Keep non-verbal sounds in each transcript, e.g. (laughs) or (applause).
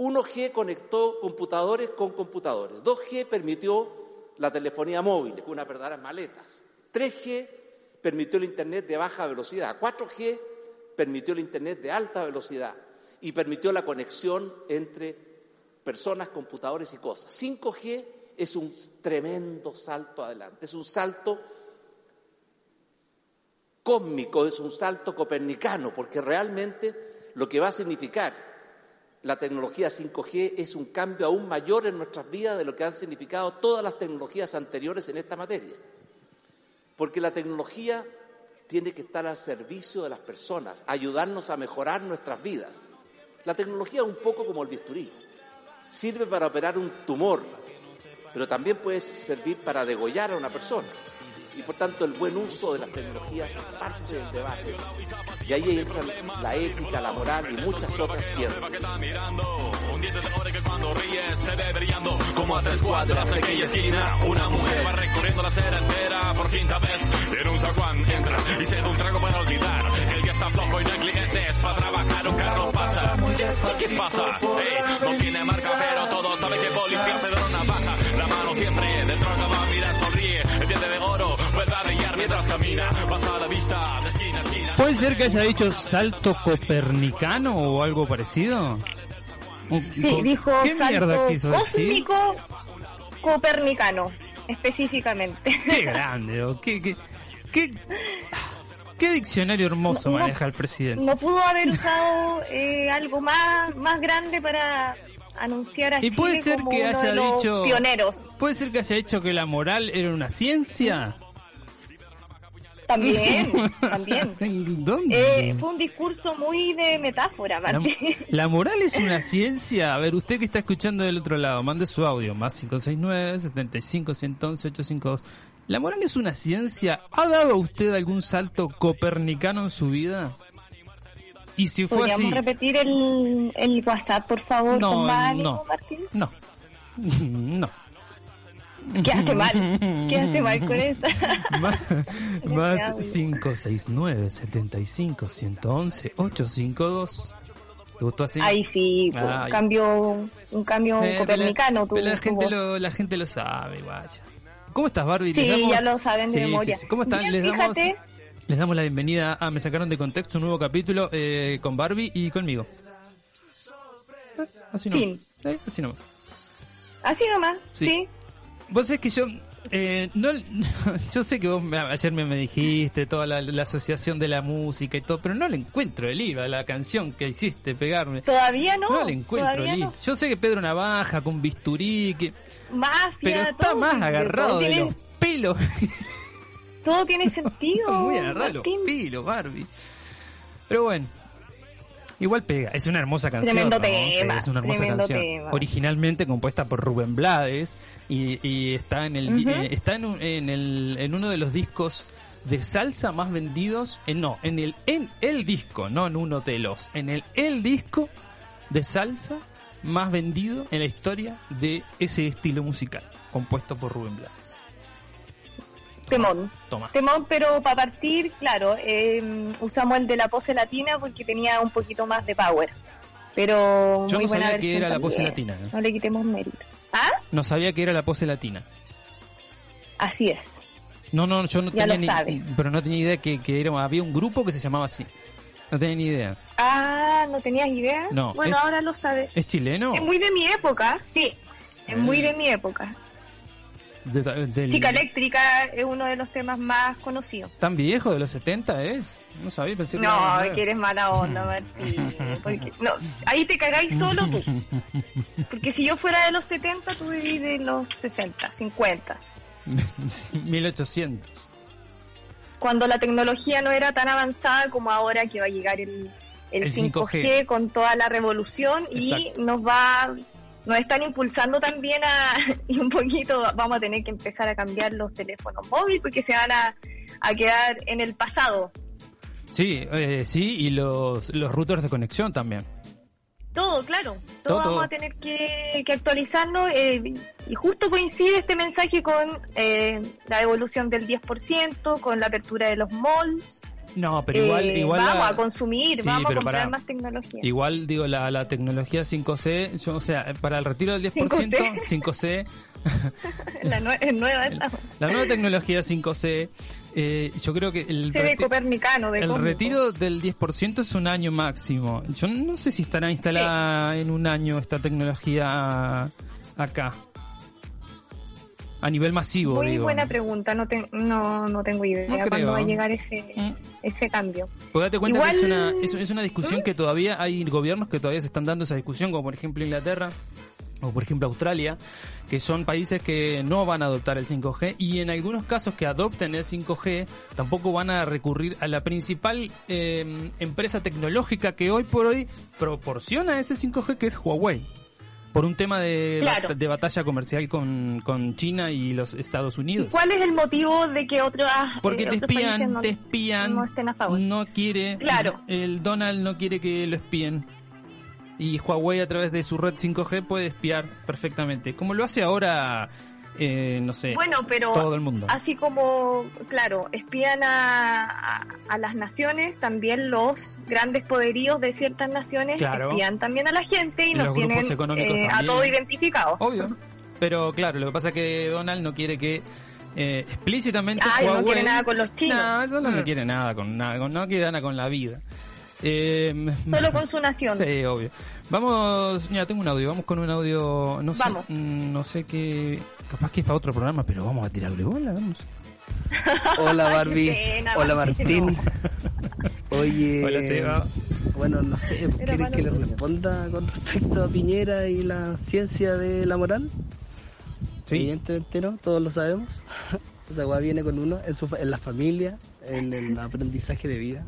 1G conectó computadores con computadores. 2G permitió la telefonía móvil, con unas verdaderas maletas. 3G permitió el Internet de baja velocidad. 4G permitió el Internet de alta velocidad y permitió la conexión entre personas, computadores y cosas. 5G es un tremendo salto adelante, es un salto cósmico, es un salto copernicano, porque realmente lo que va a significar la tecnología 5G es un cambio aún mayor en nuestras vidas de lo que han significado todas las tecnologías anteriores en esta materia. Porque la tecnología tiene que estar al servicio de las personas, ayudarnos a mejorar nuestras vidas. La tecnología es un poco como el bisturí. Sirve para operar un tumor, pero también puede servir para degollar a una persona y por tanto el buen uso de las tecnologías es parte del debate. Y ahí entra la ética, la moral y muchas otras ciencias. Una mujer va recorriendo la acera entera por quinta vez. En un zaguán entra y se da un trago para olvidar. El que está flojo y no hay clientes para trabajar. Un carro pasa. ¿Qué pasa? Hey, no tiene marca pero todos ¿Puede ser que haya dicho salto copernicano o algo parecido? Sí, dijo salto cósmico copernicano, específicamente. Qué grande, qué, qué, qué, qué diccionario hermoso maneja el presidente. No pudo haber usado eh, algo más, más grande para anunciar a y puede ser que haya dicho pioneros. Puede ser que haya dicho que la moral era una ciencia. También, (laughs) (laughs) también. ¿Dónde? Eh, fue un discurso muy de metáfora, Martín. (laughs) La, moral es una ciencia. A ver, usted que está escuchando del otro lado, mande su audio, más 569-75-111-852. ¿La moral es una ciencia? ¿Ha dado usted algún salto copernicano en su vida? Y si fue ¿Podríamos repetir el, el WhatsApp, por favor, no, no, Martín? No, no. (laughs) Quedaste mal, quedaste mal con esta. (laughs) más, (laughs) más 569 75 111 852 ¿Te gustó así? Ahí sí, un cambio, un cambio eh, copernicano. Pero la, gente lo, la gente lo sabe, vaya. ¿Cómo estás, Barbie? Sí, ya lo saben de memoria. ¿Cómo están? les, damos, les damos la bienvenida a Me Sacaron de Contexto, un nuevo capítulo eh, con Barbie y conmigo. Así nomás. ¿Eh? Así nomás. Así nomás, sí. Vos sabés que yo, eh, no, (laughs) yo sé que vos ayer me, dijiste toda la, asociación de la música y todo, pero no le encuentro el IVA, la canción que hiciste pegarme. Todavía no. No le encuentro el IVA. Yo sé que Pedro Navaja con bisturí, que... Mafia, pero está más agarrado de los pelos. Todo tiene (laughs) sentido. Muy agarrado los pelos, Barbie. Pero bueno, Igual pega, es una hermosa canción. Tremendo tema. es una hermosa canción. Originalmente compuesta por Rubén Blades y, está en el eh, está en, en, el, en uno de los discos de salsa más vendidos, en, no, en el en el disco, no en uno de los, en el el disco de salsa más vendido en la historia de ese estilo musical, compuesto por Rubén Blades. Temón. Temón, pero para partir, claro, em, usamos el de la pose latina porque tenía un poquito más de power. Pero Yo muy no sabía que era la pose latina. ¿no? le quitemos mérito. ¿Ah? No sabía que era la pose latina. Así es. No, no, yo no tenía ni, pero no tenía idea que, que era, había un grupo que se llamaba así. No tenía ni idea. Ah, ¿no tenías idea? No. Bueno, ahora lo sabes. ¿Es chileno? Es muy de mi época, sí. Es muy ah. de mi época. Chica Eléctrica es uno de los temas más conocidos. ¿Tan viejo de los 70 es? No sabía, pensé que No, que eres mala onda, (laughs) Martín. no, ahí te cagáis solo tú. Porque si yo fuera de los 70, tú vivís de los 60, 50. 1800. Cuando la tecnología no era tan avanzada como ahora que va a llegar el, el, 5G, con toda la revolución y nos va nos están impulsando también a, (laughs) y un poquito vamos a tener que empezar a cambiar los teléfonos móviles porque se van a, quedar en el pasado. Sí, eh, sí, y los, los routers de conexión también. Todo, claro, todo, vamos a tener que, actualizarnos eh, y justo coincide este mensaje con eh, la evolución del 10%, con la apertura de los malls No, pero igual, eh, igual vamos a consumir, vamos a comprar más tecnología. Igual digo la, la tecnología 5C, yo, o sea, para el retiro del 10%, 5C, (laughs) la, nueva la nueva tecnología 5C, eh, yo creo que el, copernicano el retiro del 10% es un año máximo. Yo no sé si estará instalada en un año esta tecnología acá a nivel masivo. Muy buena pregunta, no, no, no tengo idea cuándo va a llegar ese, mm. ese cambio. Pues date cuenta que es una, es, una discusión ¿Mm? que todavía hay gobiernos que todavía se están dando esa discusión, como por ejemplo Inglaterra o por ejemplo Australia, que son países que no van a adoptar el 5G y en algunos casos que adopten el 5G tampoco van a recurrir a la principal eh, empresa tecnológica que hoy por hoy proporciona ese 5G que es Huawei por un tema de, de batalla comercial con, con, China y los Estados Unidos. ¿Y ¿Cuál es el motivo de que otros Porque te espían, no, te espían, no estén a favor? No quiere, claro. el Donald no quiere que lo espíen. Y Huawei a través de su red 5G puede espiar perfectamente, como lo hace ahora eh, no sé, bueno, pero todo el mundo. Así como, claro, espían a, a, las naciones, también los grandes poderíos de ciertas naciones espían también a la gente y nos tienen eh, a todo identificado. Obvio. Pero claro, lo que pasa es que Donald no quiere que eh, explícitamente ah, no quiere nada con los chinos. No, Donald no mm. quiere nada con nada, no quiere nada con la vida. Eh, (laughs) Solo con su nación. Sí, obvio. Vamos, mira, tengo un audio, vamos con un audio, no sé, mm, no sé qué, capaz que es para otro programa, pero vamos a tirarle bola, vamos. (laughs) Hola Barbie, hola Martín. (laughs) Oye, hola Seba. Bueno, no sé, ¿quieres que le responda con respecto a Piñera y la ciencia de la moral? Sí. Evidentemente no, todos lo sabemos. Esa weá viene con uno en, su, en la familia, en el aprendizaje de vida.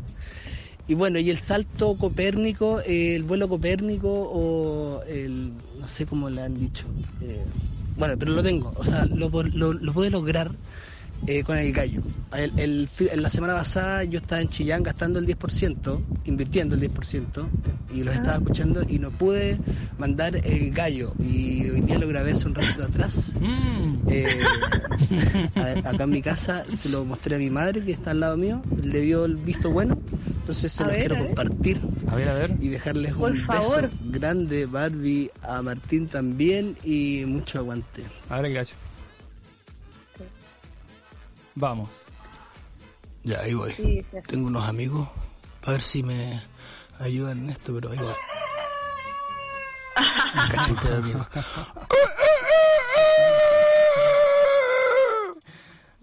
Y bueno, y el salto copérnico, eh, el vuelo copérnico o el, no sé cómo le han dicho. Eh, bueno, pero lo tengo, o sea, lo, lo, lo lograr eh, con el gallo. El, en la semana pasada yo estaba en Chillán gastando el 10%, invirtiendo el 10%, y los estaba escuchando y no pude mandar el gallo. Y hoy día lo grabé hace un ratito atrás. Mm. Eh, (laughs) acá en mi casa se lo mostré a mi madre que está al lado mío, le dio el visto bueno, entonces se lo quiero compartir. A ver, a ver. Y dejarles un beso grande, Barbie, a Martín también y mucho aguante. A ver el gallo. Vamos. Ya, ahí voy. Tengo unos amigos. A ver si me ayudan en esto, pero ahí va.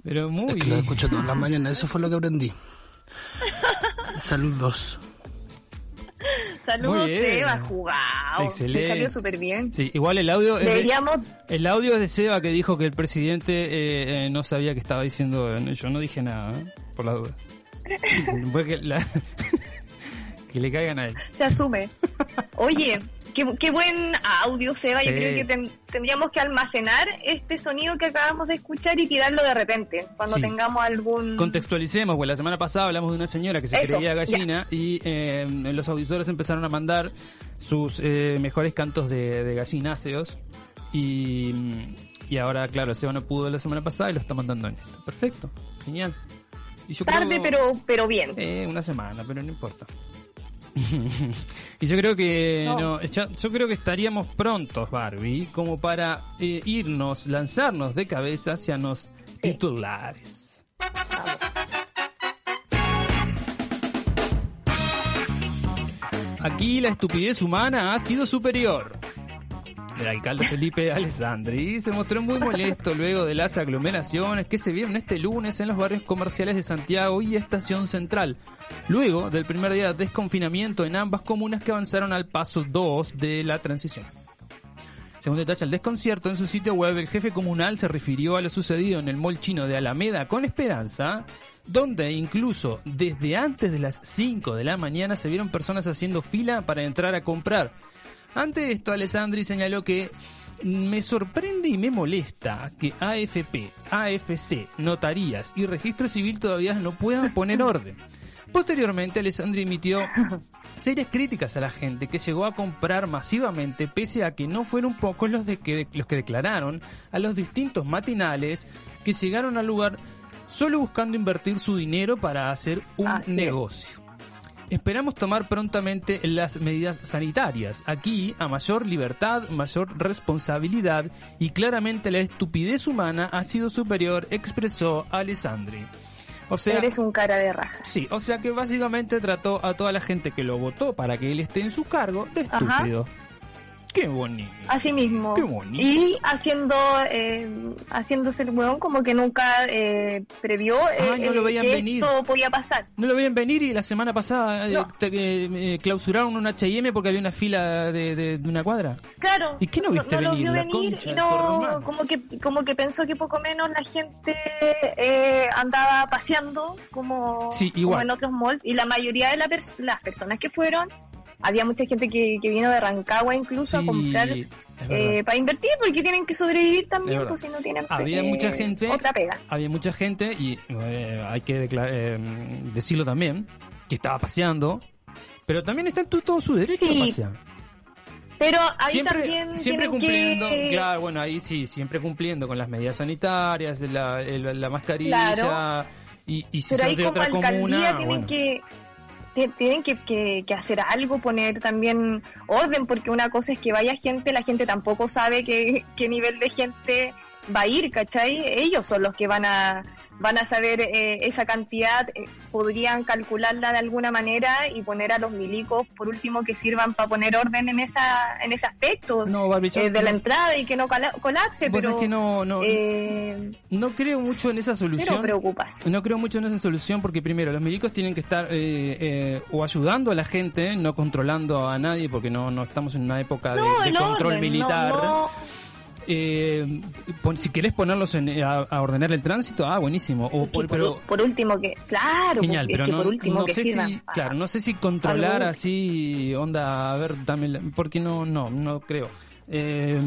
Pero muy. Es que lo escucho todas las mañanas, eso fue lo que aprendí. (laughs) Saludos. Saludos, Seba, jugado. Excelente. Me salió súper bien. Sí, igual el audio. Deberíamos... el audio es de Seba que dijo que el presidente eh, eh, no sabía que estaba diciendo. Yo no dije nada, ¿eh? por la duda. (laughs) que, (laughs) que le caigan a él. Se asume. Oye, Qué, buen audio, Seba. Yo creo que tendríamos que almacenar este sonido que acabamos de escuchar y tirarlo de repente, cuando tengamos algún... Contextualicemos, pues la semana pasada hablamos de una señora que se creía gallina y eh, los auditores empezaron a mandar sus eh, mejores cantos de, gallináceos y, y ahora, claro, Seba no pudo la semana pasada y lo está mandando en esto. Perfecto, genial. Tarde, pero, pero bien. Eh, una semana, pero no importa. (laughs) y yo creo que no. yo creo que estaríamos prontos, Barbie, como para eh, irnos, lanzarnos de cabeza hacia los titulares. Aquí la estupidez humana ha sido superior. El alcalde Felipe Alessandri. Se mostró muy molesto luego de las aglomeraciones que se vieron este lunes en los barrios comerciales de Santiago y Estación Central, luego del primer día de desconfinamiento en ambas comunas que avanzaron al paso 2 de la transición. Según detalla el desconcierto en su sitio web, el jefe comunal se refirió a lo sucedido en el mall chino de Alameda con Esperanza, donde incluso desde antes de las 5 de la mañana se vieron personas haciendo fila para entrar a comprar ante esto, Alessandri señaló que me sorprende y me molesta que AFP, AFC, notarías y registro civil todavía no puedan poner orden. Posteriormente, Alessandri emitió serias críticas a la gente que llegó a comprar masivamente, pese a que no fueron pocos los, de que, los que declararon a los distintos matinales que llegaron al lugar solo buscando invertir su dinero para hacer un negocio. Esperamos tomar prontamente las medidas sanitarias. Aquí, a mayor libertad, mayor responsabilidad y claramente la estupidez humana ha sido superior, expresó Alessandri. O sea, Eres un cara de raja. Sí, o sea que básicamente trató a toda la gente que lo votó para que él esté en su cargo de estúpido. Qué bonito. Así mismo. Qué bonito. Y haciendo, eh, haciéndose el hueón como que nunca eh, previó eh, que esto podía pasar. No lo veían venir y la semana pasada eh, clausuraron un H&M porque había una fila de, de, una cuadra. Claro. ¿Y qué no viste no, no venir? Lo vio venir y no, como que, como que pensó que poco menos la gente andaba paseando como, como en otros malls y la mayoría de la las personas que fueron había mucha gente que, que vino de Rancagua incluso a comprar eh, para invertir porque tienen que sobrevivir también pues, si no tienen había mucha gente otra pega. había mucha gente y eh, hay que eh, decirlo también que estaba paseando pero también está en todo su derecho a pasear. pero ahí siempre, también siempre cumpliendo claro bueno ahí sí siempre cumpliendo con las medidas sanitarias la, la mascarilla y, y si pero de otra comuna tienen que tienen que, que, hacer algo, poner también orden, porque una cosa es que vaya gente, la gente tampoco sabe qué, qué nivel de gente va a ir, ¿cachai? Ellos son los que van a, van a saber eh, esa cantidad, eh, podrían calcularla de alguna manera y poner a los milicos, por último, que sirvan para poner orden en esa en ese aspecto eh, de la entrada y que no colapse. Pero es que no, no, no creo mucho en esa solución. No creo mucho en esa solución porque primero los milicos tienen que estar o ayudando a la gente, no controlando a nadie porque no, no estamos en una época de, control militar eh, si querés ponerlos a, ordenar el tránsito, ah, buenísimo. O por, pero, por último que, claro, genial, pero no, por último sé si, claro, no sé si controlar así, onda, a ver, dame, porque no, no, no creo. Eh,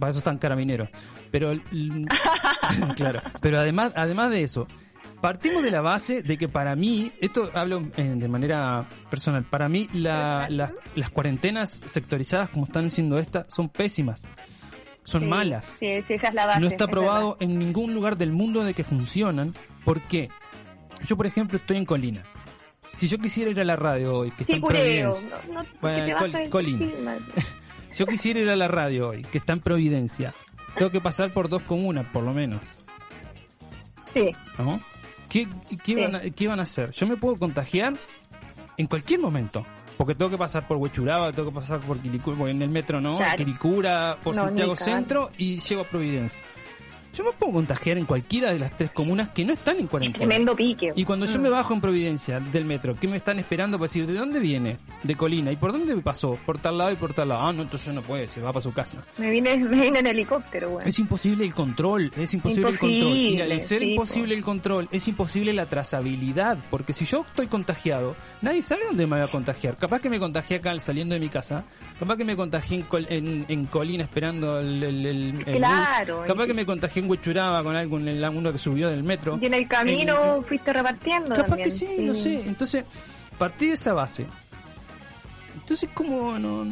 para eso están carabineros. Pero, (laughs) claro, pero además, además de eso, partimos de la base de que para mí, esto hablo eh, de manera personal, para mí la, las cuarentenas sectorizadas como están siendo estas son pésimas son malas. Sí, esa es la base. No está probado en ningún lugar del mundo de que funcionan. ¿Por qué? Yo, por ejemplo, estoy en Colina. Si yo quisiera ir a la radio hoy, que está en Providencia. bueno, Colina. si (laughs) yo quisiera ir a la radio hoy, que está en Providencia, tengo que pasar por dos comunas, por lo menos. Sí. ¿Qué, qué, Van a, ¿Qué van a hacer? Yo me puedo contagiar en cualquier momento porque tengo que pasar por Huechuraba, tengo que pasar por Quilicura, porque en el metro no, Quilicura, por Santiago Centro y llego a Providencia. Yo me puedo contagiar en cualquiera de las tres comunas que no están en cuarentena. tremendo pique. Y cuando yo mm. me bajo en Providencia del metro, ¿qué me están esperando para decir de dónde viene? De Colina. ¿Y por dónde me pasó? Por tal lado y por tal lado. Ah, no, entonces no puede, se va para su casa. Me vine, (laughs) me vine en helicóptero, güey. Es imposible el control, es imposible, el control. Y al ser imposible el control, es imposible la trazabilidad. Porque si yo estoy contagiado, nadie sabe dónde me voy a contagiar. Capaz que me contagié acá saliendo de mi casa. Capaz que me contagié en, en, Colina esperando el, el, claro, Capaz que me contagié en Huechuraba con algo en el uno que subió del metro. Y en el camino fuiste repartiendo. Capaz que sí, no sé. Entonces, partí de esa base. Entonces, ¿cómo no,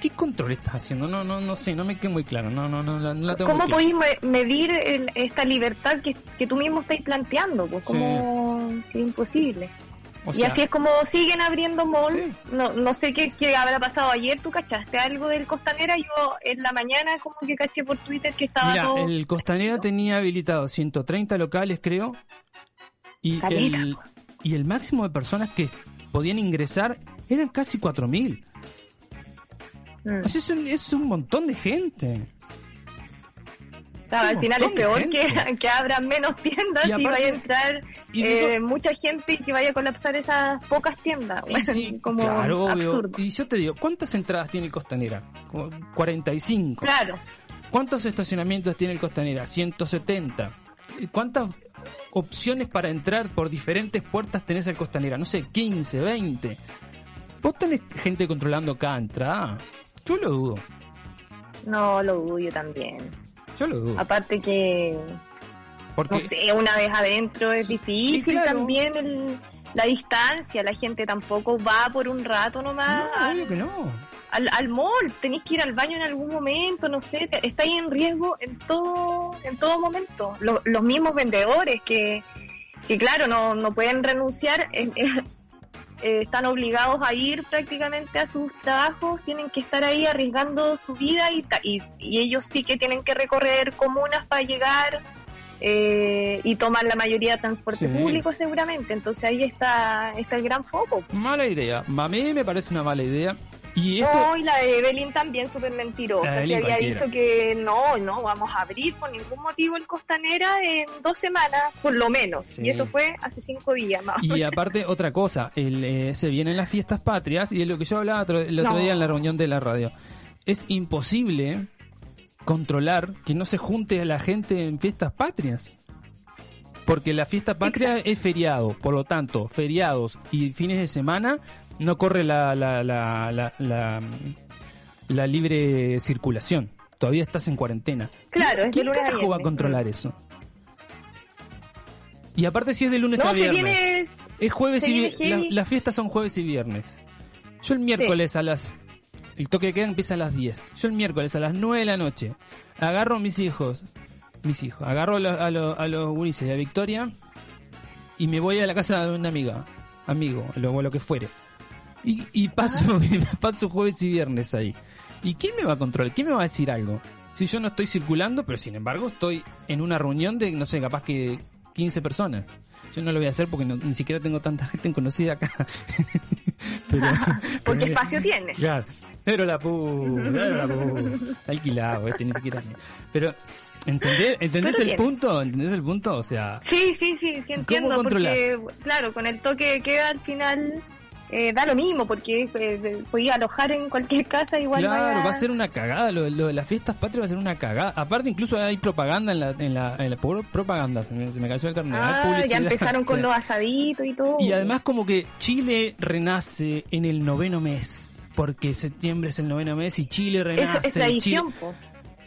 ¿Qué control estás haciendo? No, no, no sé, no me queda muy claro. No, no, no, la tengo ¿Cómo podéis medir esta libertad que, que, tú mismo estáis planteando? Pues como si es imposible y así es como siguen abriendo mall. No, no sé qué, qué, habrá pasado ayer. ¿Tú cachaste algo del Costanera? Yo en la mañana como que caché por Twitter que estaba Mira, el Costanera tenía habilitado 130 locales, creo. Y el, y el máximo de personas que podían ingresar eran casi 4.000. Mm. O sea, es, un, es un montón de gente al final es peor que, (laughs) que, abran menos tiendas y, vaya a entrar eh, mucha gente y que vaya a colapsar esas pocas tiendas. (laughs) como claro, absurdo. Y yo te digo, ¿cuántas entradas tiene el Costanera? 45. Claro. ¿Cuántos estacionamientos tiene el Costanera? 170. ¿Cuántas opciones para entrar por diferentes puertas tenés el Costanera? No sé, 15, 20. ¿Vos tenés gente controlando cada entrada? Yo lo dudo. No, lo dudo yo también. Yo lo dudo. Aparte que, no sé, una vez adentro es difícil también el, la distancia, la gente tampoco va por un rato nomás. No, obvio que no. al, al mall, tenéis que ir al baño en algún momento, no sé, estáis en riesgo en todo, en todo momento. los mismos vendedores que, que claro, no, no pueden renunciar, eh, están obligados a ir prácticamente a sus trabajos, tienen que estar ahí arriesgando su vida y, y, y ellos sí que tienen que recorrer comunas para llegar eh, y tomar la mayoría de transporte público seguramente. Entonces ahí está, está el gran foco. Mala idea. A mí me parece una mala idea. Y No, y la de Evelyn también súper mentirosa. Se había dicho que no, no, vamos a abrir por ningún motivo el Costanera en dos semanas, por lo menos. Y eso fue hace cinco días más. Y aparte, otra cosa, el, eh, se vienen las fiestas patrias y es lo que yo hablaba el otro día en la reunión de la radio. Es imposible controlar que no se junte a la gente en fiestas patrias. Porque la fiesta patria es feriado, por lo tanto, feriados y fines de semana no corre la, la, la, la, libre circulación. Todavía estás en cuarentena. Claro, ¿Quién carajo va a controlar eso? Y aparte si es de lunes a viernes. es jueves y viernes. las fiestas son jueves y viernes. Yo el miércoles a las el toque de queda empieza a las 10. Yo el miércoles a las 9 de la noche agarro a mis hijos, mis hijos, agarro a, los, a, los, a los y a Victoria y me voy a la casa de una amiga, amigo, o lo que fuere. Y, y paso, (laughs) paso jueves y viernes ahí. ¿Y quién me va a controlar? ¿Quién me va a decir algo? Si yo no estoy circulando, pero sin embargo estoy en una reunión de, no sé, capaz que 15 personas. Yo no lo voy a hacer porque ni siquiera tengo tanta (laughs) gente conocida acá. (laughs) pero, porque espacio tiene. Claro. Pero la pu, pero la pu. Alquilado, este ni siquiera. Pero, ¿entendés, ¿entendés el punto? ¿Entendés el punto? O sea. Sí, sí, sí, sí entiendo. Porque, claro, con el toque de queda al final eh, da lo mismo, porque eh, podía alojar en cualquier casa igual. Claro, va a ser una cagada, lo, de las fiestas patrias va a ser una cagada. Aparte, incluso hay propaganda en la, en la, en la propaganda, se me, cayó el carnet. Ah, ya empezaron con (laughs) los asaditos y todo. Y además como que Chile renace en el noveno mes, porque septiembre es el noveno mes y Chile renace. es la edición,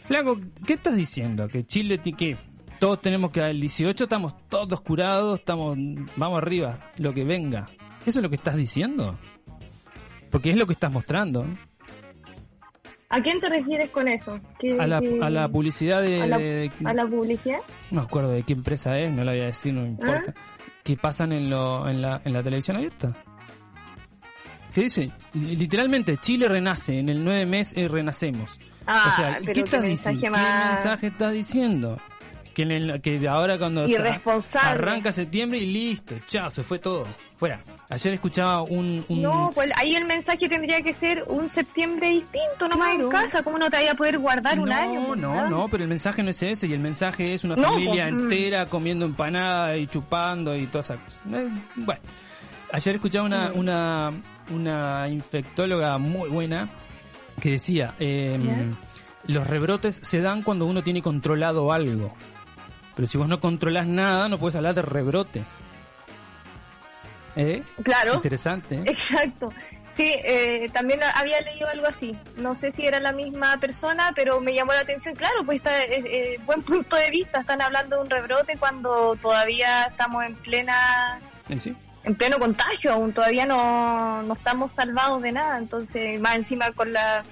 Flaco, ¿qué estás diciendo? ¿Que Chile, que todos tenemos que el 18 estamos todos curados, estamos, vamos arriba, lo que venga? ¿Eso es lo que estás diciendo? Porque es lo que estás mostrando. ¿A quién te refieres con eso? a, la, a, la, publicidad de ¿A la, publicidad? No me acuerdo de qué empresa es, no la voy a decir, no me importa. ¿Ah? Que pasan en, lo, en, la, en la televisión abierta. ¿Qué dice? Literalmente, Chile renace, en el 9 mes eh, renacemos. Ah, o sea, ¿qué, estás diciendo? ¿qué mensaje estás diciendo? Que, que ahora cuando arranca septiembre y listo, chao, se fue todo, fuera. Ayer escuchaba un, No, pues ahí el mensaje tendría que ser un septiembre distinto, nomás en casa, ¿cómo no te vaya a poder guardar un año? No, no, no, pero el mensaje no es ese, y el mensaje es una familia pues, mm. entera comiendo empanada y chupando y todas esas cosas. Eh, bueno, ayer escuchaba una, mm. una, una infectóloga muy buena que decía... Eh, los rebrotes se dan cuando uno tiene controlado algo. Pero si vos no controlas nada, no puedes hablar de rebrote. ¿Eh? Claro. Interesante. ¿eh? Exacto. Sí, eh, también había leído algo así. No sé si era la misma persona, pero me llamó la atención. Claro, pues está eh, buen punto de vista. Están hablando de un rebrote cuando todavía estamos en plena, ¿Sí? en pleno contagio. Aún todavía no, no estamos salvados de nada. Entonces, más encima con la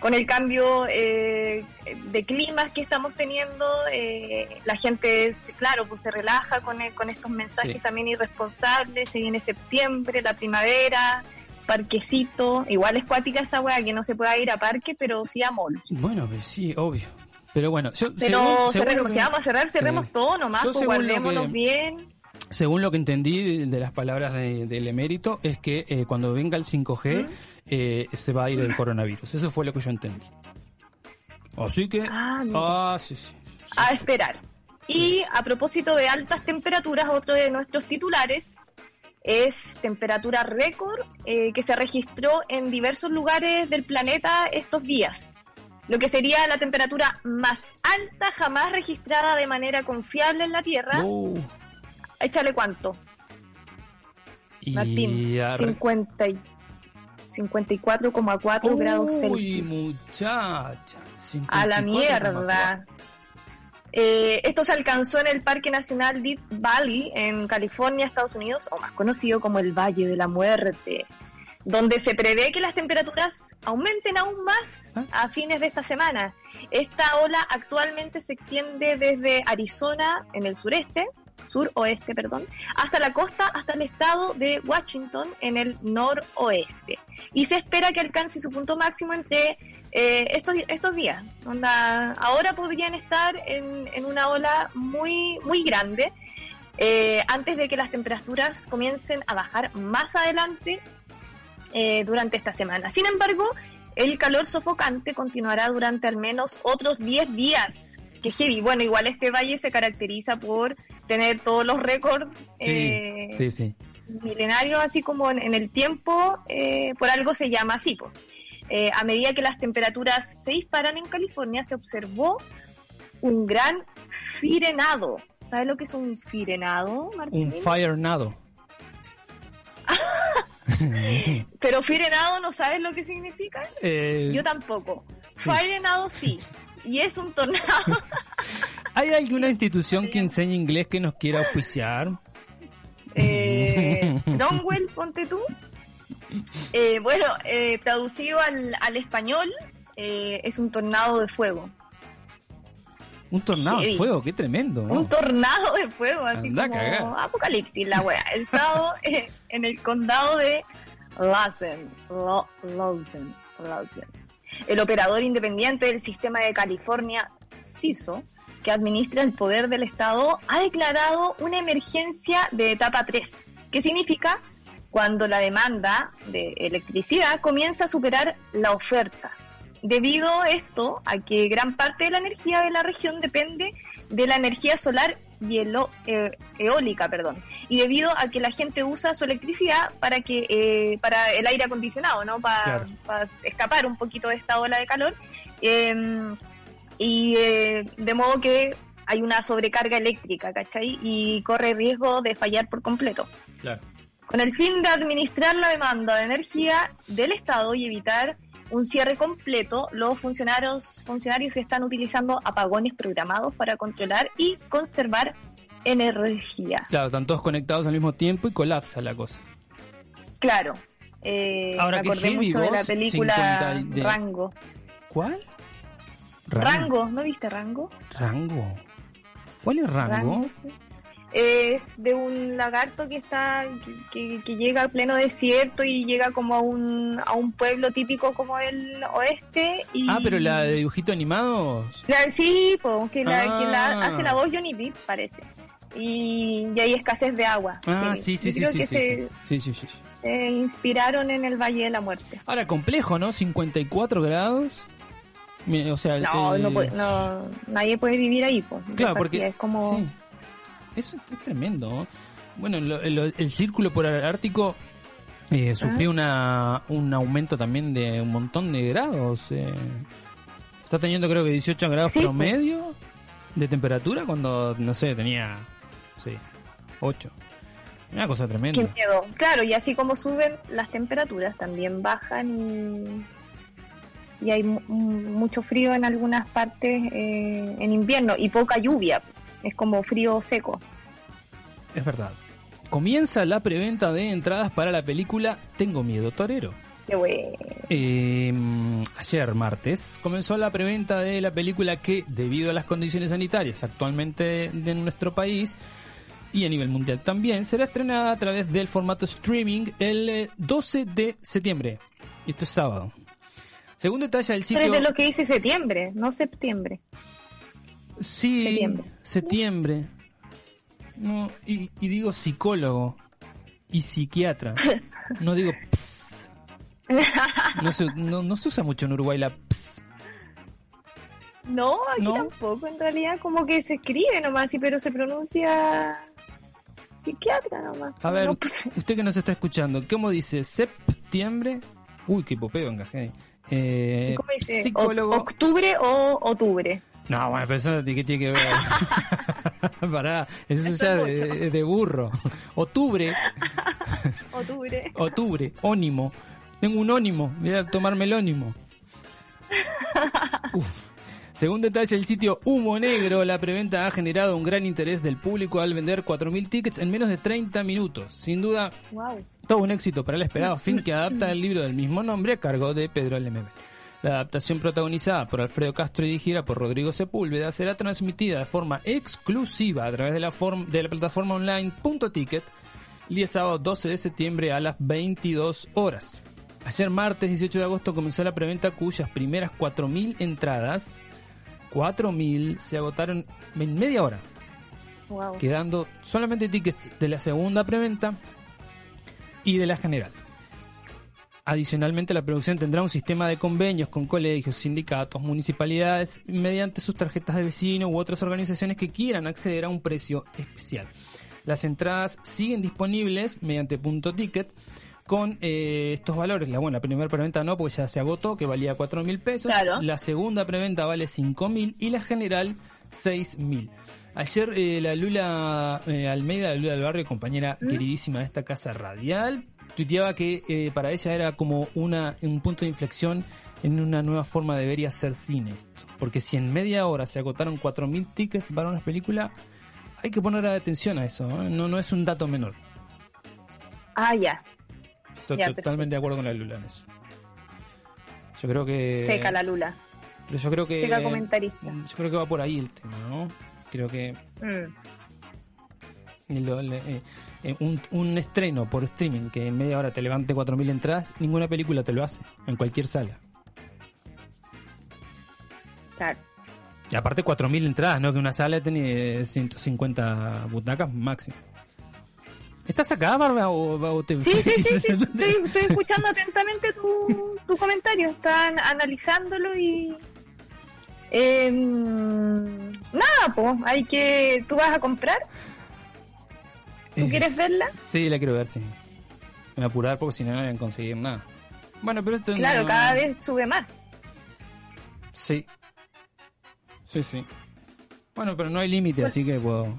con el cambio eh, de climas que estamos teniendo, eh, la gente, es, claro, pues se relaja con, con estos mensajes también irresponsables, se viene septiembre, la primavera, parquecito, igual es cuática esa weá, que no se pueda ir a parque, pero sí a mall. Bueno, pues sí, obvio. Pero bueno, yo, pero si vamos a cerrar, cerremos todo nomás, pues guardémonos bien. Según lo que entendí de las palabras del emérito, es que eh, cuando venga el 5G, eh, se va a ir el coronavirus. Eso fue lo que yo entendí. Así que... Ah, ah sí, sí, a esperar. Y a propósito de altas temperaturas, otro de nuestros titulares es temperatura récord eh, que se registró en diversos lugares del planeta estos días. Lo que sería la temperatura más alta jamás registrada de manera confiable en la Tierra. Uh. Échale cuánto. Y Martín, 50 54,4 grados Celsius. Uy, muchacha. A la mierda. Eh, esto se alcanzó en el Parque Nacional Deep Valley, en California, Estados Unidos, o más conocido como el Valle de la Muerte. donde se prevé que las temperaturas aumenten aún más ah. a fines de esta semana. Esta ola actualmente se extiende desde Arizona en el sureste, suroeste, perdón, hasta la costa, hasta el estado de Washington en el noroeste. Y se espera que alcance su punto máximo entre eh, estos, estos días. ahora podrían estar en, en, una ola muy, muy grande. Eh, antes de que las temperaturas comiencen a bajar más adelante eh, durante esta semana. Sin embargo, el calor sofocante continuará durante al menos otros 10 días. Que heavy. Bueno, igual este valle se caracteriza por tener todos los récords sí, milenarios, así como en, el tiempo, por algo se llama así. Pues. Eh, a medida que las temperaturas se disparan en California, se observó un gran firenado. ¿Sabes lo que es un firenado, Martín? Un firenado. (laughs) Pero firenado, ¿no sabes lo que significa? Eh, Yo tampoco. Firenado sí. (laughs) Y es un tornado. (laughs) ¿Hay alguna institución que enseñe inglés que nos quiera auspiciar? Eh, (laughs) Donwell, ponte tú. Eh, bueno, eh, traducido al, al español, eh, es un tornado de fuego. Un tornado de fuego, qué tremendo. Un tornado de fuego, así como apocalipsis la wea. El (laughs) sábado en el condado de Lassen, El operador independiente del sistema de California, CISO, que administra el poder del Estado, ha declarado una emergencia de etapa 3, que significa cuando la demanda de electricidad comienza a superar la oferta. Debido a esto, a que gran parte de la energía de la región depende de la energía solar y eh, eólica, perdón, y debido a que la gente usa su electricidad para que eh, para el aire acondicionado, ¿no? Para, escapar un poquito de esta ola de calor em, y eh, de modo que hay una sobrecarga eléctrica, ¿cachai? Y corre riesgo de fallar por completo. Claro con el fin de administrar la demanda de energía del Estado y evitar un cierre completo, los funcionarios, funcionarios están utilizando apagones programados para controlar y conservar energía. Claro, están todos conectados al mismo tiempo y colapsa la cosa. Claro. Eh, Ahora que mucho de la película Rango. ¿Cuál? Rango. ¿no viste Rango? Rango. ¿Cuál es Rango? Es de un lagarto que está que, llega al pleno desierto y llega como a un, a un pueblo típico como el oeste y ah pero la de dibujito animado. Sí pues que, la, ah. hace la voz Johnny Depp parece. Y, hay escasez de agua. Ah sí sí sí sí, sí, sí, sí, se inspiraron en el Valle de la Muerte. Ahora complejo no 54 grados. O sea no, no, no, nadie puede vivir ahí pues claro porque es como eso es tremendo. Bueno, el círculo por el Ártico eh, sufrió una, un aumento también de un montón de grados. Eh. Está teniendo creo que 18 grados promedio de temperatura cuando, no sé, tenía, sí, 8. Una cosa tremenda. Qué miedo. Claro, y así como suben las temperaturas, también bajan y, y hay mucho frío en algunas partes eh, en invierno y poca lluvia es como frío seco. Es verdad. Comienza la preventa de entradas para la película Tengo miedo torero. Qué bueno. Em, ayer, martes, comenzó la preventa de la película que, debido a las condiciones sanitarias actualmente de nuestro país y a nivel mundial también, será estrenada a través del formato streaming el 12 eh, de septiembre. Esto es sábado. Según detalla el sitio... Pero es de lo que dice septiembre, no septiembre. Sí, septiembre. No, y, digo psicólogo y psiquiatra. (laughs) No digo No se, no, se usa mucho en Uruguay la No, aquí tampoco, en realidad como que se escribe nomás, pero se pronuncia psiquiatra nomás. A ver, usted que nos está escuchando, ¿cómo dice? ¿Septiembre? Uy, qué popeo engajé. Eh, ¿Cómo dice? Psicólogo. ¿Octubre o octubre? No, bueno, pero eso ¿qué tiene que ver? (laughs) Pará, eso, ya es de, burro. Octubre. Octubre. Octubre, ónimo. Tengo un ónimo, voy a tomarme el ónimo. (laughs) Según detalle el sitio Humo Negro, la preventa ha generado un gran interés del público al vender 4.000 tickets en menos de 30 minutos. Sin duda, Todo un éxito para el esperado (laughs) film que adapta el libro del mismo nombre a cargo de Pedro Lemebel. La adaptación protagonizada por Alfredo Castro y dirigida por Rodrigo Sepúlveda será transmitida de forma exclusiva a través de la, de la plataforma online Punto Ticket el día sábado 12 de septiembre a las 22 horas. Ayer martes 18 de agosto comenzó la preventa cuyas primeras 4.000 entradas, 4.000 se agotaron en media hora. Quedando solamente tickets de la segunda preventa y de la general. Adicionalmente, la producción tendrá un sistema de convenios con colegios, sindicatos, municipalidades, mediante sus tarjetas de vecino u otras organizaciones que quieran acceder a un precio especial. Las entradas siguen disponibles mediante punto ticket con eh, estos valores. La, bueno, la primera preventa no, porque ya se agotó, que valía 4 mil pesos. La segunda preventa vale 5 mil y la general 6 mil. Ayer eh, la Lula eh, Almeida, la Lula del Barrio, compañera ¿Mm? queridísima de esta casa radial, tuiteaba que eh, para ella era como una, un punto de inflexión en una nueva forma de ver y hacer cine. Porque si en media hora se agotaron 4.000 tickets para una película, hay que poner atención a eso. ¿eh? No, no es un dato menor. Ah, ya. totalmente de acuerdo con la Lula en eso. Yo creo que... Seca la Lula. Pero yo creo que... Seca comentarista. Yo creo que va por ahí el tema, ¿no? Creo que... Mm. Eh, eh, un, estreno por streaming que en media hora te levante 4.000 entradas, ninguna película te lo hace, en cualquier sala. Claro. Y aparte 4.000 entradas, ¿no? Que una sala tiene 150 butacas máximo. ¿Estás acá, Bárbara? O, sí, sí, sí, sí. (laughs) Estoy, escuchando atentamente tu, tu comentario. Están analizándolo y... Em, nada, pues, hay que... ¿Tú vas a comprar? ¿Tú (laughs) quieres verla? Sí, la quiero ver, sí. Me apurar porque si no no voy a conseguir nada. Bueno, pero esto Claro, cada vez sube más. Sí. Sí, sí. Bueno, pero no hay límite, así que puedo...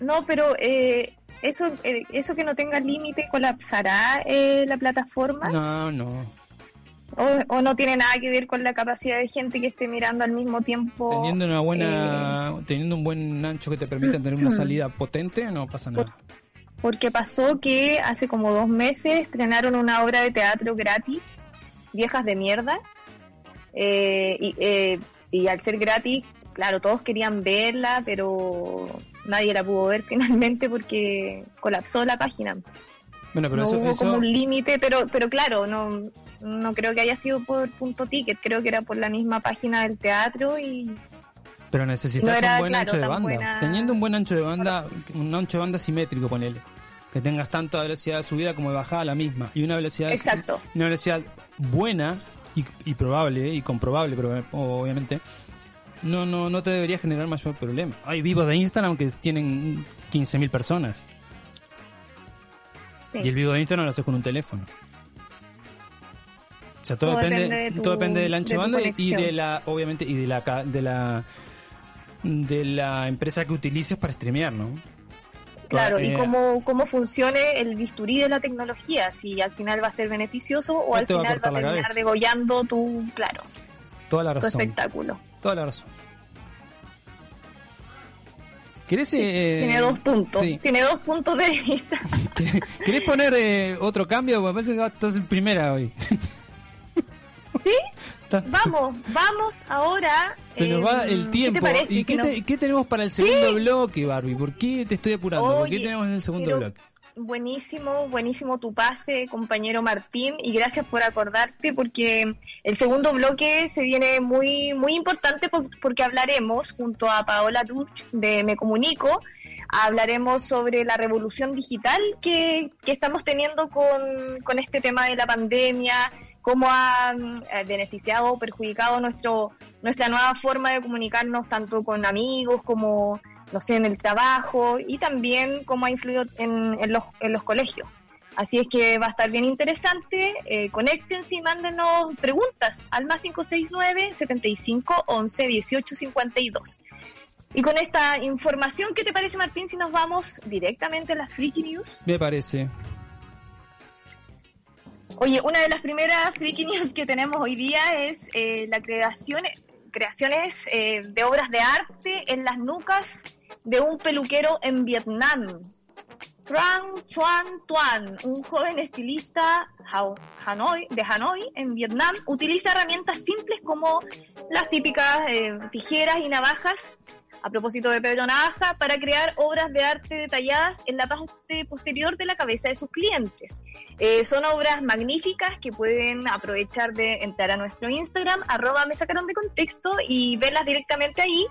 No, pero eh, eso eh, eso que no tenga límite colapsará eh, la plataforma. No, no. O, no tiene nada que ver con la capacidad de gente que esté mirando al mismo tiempo. Teniendo una buena, eh, teniendo un buen ancho que te permita tener una (clears throat) salida potente, no pasa nada. Porque pasó que hace como dos meses estrenaron una obra de teatro gratis, Viejas de Mierda, eh, y, eh, y al ser gratis, claro, todos querían verla, pero nadie la pudo ver (laughs) finalmente porque colapsó la página. Bueno, pero eso, hubo como un límite, pero, pero claro, no, no creo que haya sido por punto ticket, creo que era por la misma página del teatro y... Pero necesitas un buen ancho de banda. Teniendo un buen ancho de banda, un ancho de banda simétrico, ponele. Que tengas tanto velocidad de subida como de bajada la misma. Y una velocidad, Exacto. una velocidad buena y, probable, y comprobable, pero, obviamente, no, no, no te debería generar mayor problema. Hay vivos de Instagram que tienen 15.000 personas. Y el vivo de Instagram lo haces con un teléfono. O sea, todo, depende, todo depende del ancho de banda y de la, obviamente, y de la, de la, de la empresa que utilices para streamear, ¿no? Claro, y eh, cómo, cómo funcione el bisturí de la tecnología, si al final va a ser beneficioso o al final va a, terminar degollando tu, claro, Toda la razón. tu espectáculo. Toda la razón. ¿Querés, eh, tiene dos puntos. Tiene dos puntos de vista. (laughs) ¿Querés poner eh, otro cambio? Me parece que estás en primera hoy. (laughs) ¿Sí? Vamos, vamos ahora. Se nos va el tiempo. ¿Y qué, tenemos para el segundo bloque, Barbie? ¿Por qué te estoy apurando? ¿Por qué tenemos en el segundo bloque? Buenísimo, buenísimo tu pase, compañero Martín, y gracias por acordarte porque el segundo bloque se viene muy muy importante porque hablaremos junto a Paola Duch de Me Comunico, hablaremos sobre la revolución digital que, que estamos teniendo con, con este tema de la pandemia, cómo ha eh, beneficiado o perjudicado nuestro, nuestra nueva forma de comunicarnos tanto con amigos como, no sé, en el trabajo y también cómo ha influido en, en, los, en los colegios. Así es que va a estar bien interesante. Eh, conéctense y mándenos preguntas al más 569 75 11 18 52. Y con esta información, ¿qué te parece, Martín, si nos vamos directamente a las Freaky News? Me parece. Oye, una de las primeras freaky news que tenemos hoy día es eh, la creación, creaciones eh, de obras de arte en las nucas de un peluquero en Vietnam. Tran Chuan Tuan, un joven estilista Hanoi, de Hanoi, en Vietnam, utiliza herramientas simples como las típicas eh, tijeras y navajas a propósito de Pedro Navaja, para crear obras de arte detalladas en la parte posterior de la cabeza de sus clientes. Eh, son obras magníficas que pueden aprovechar de entrar a nuestro Instagram, arroba me sacaron de contexto y verlas directamente ahí,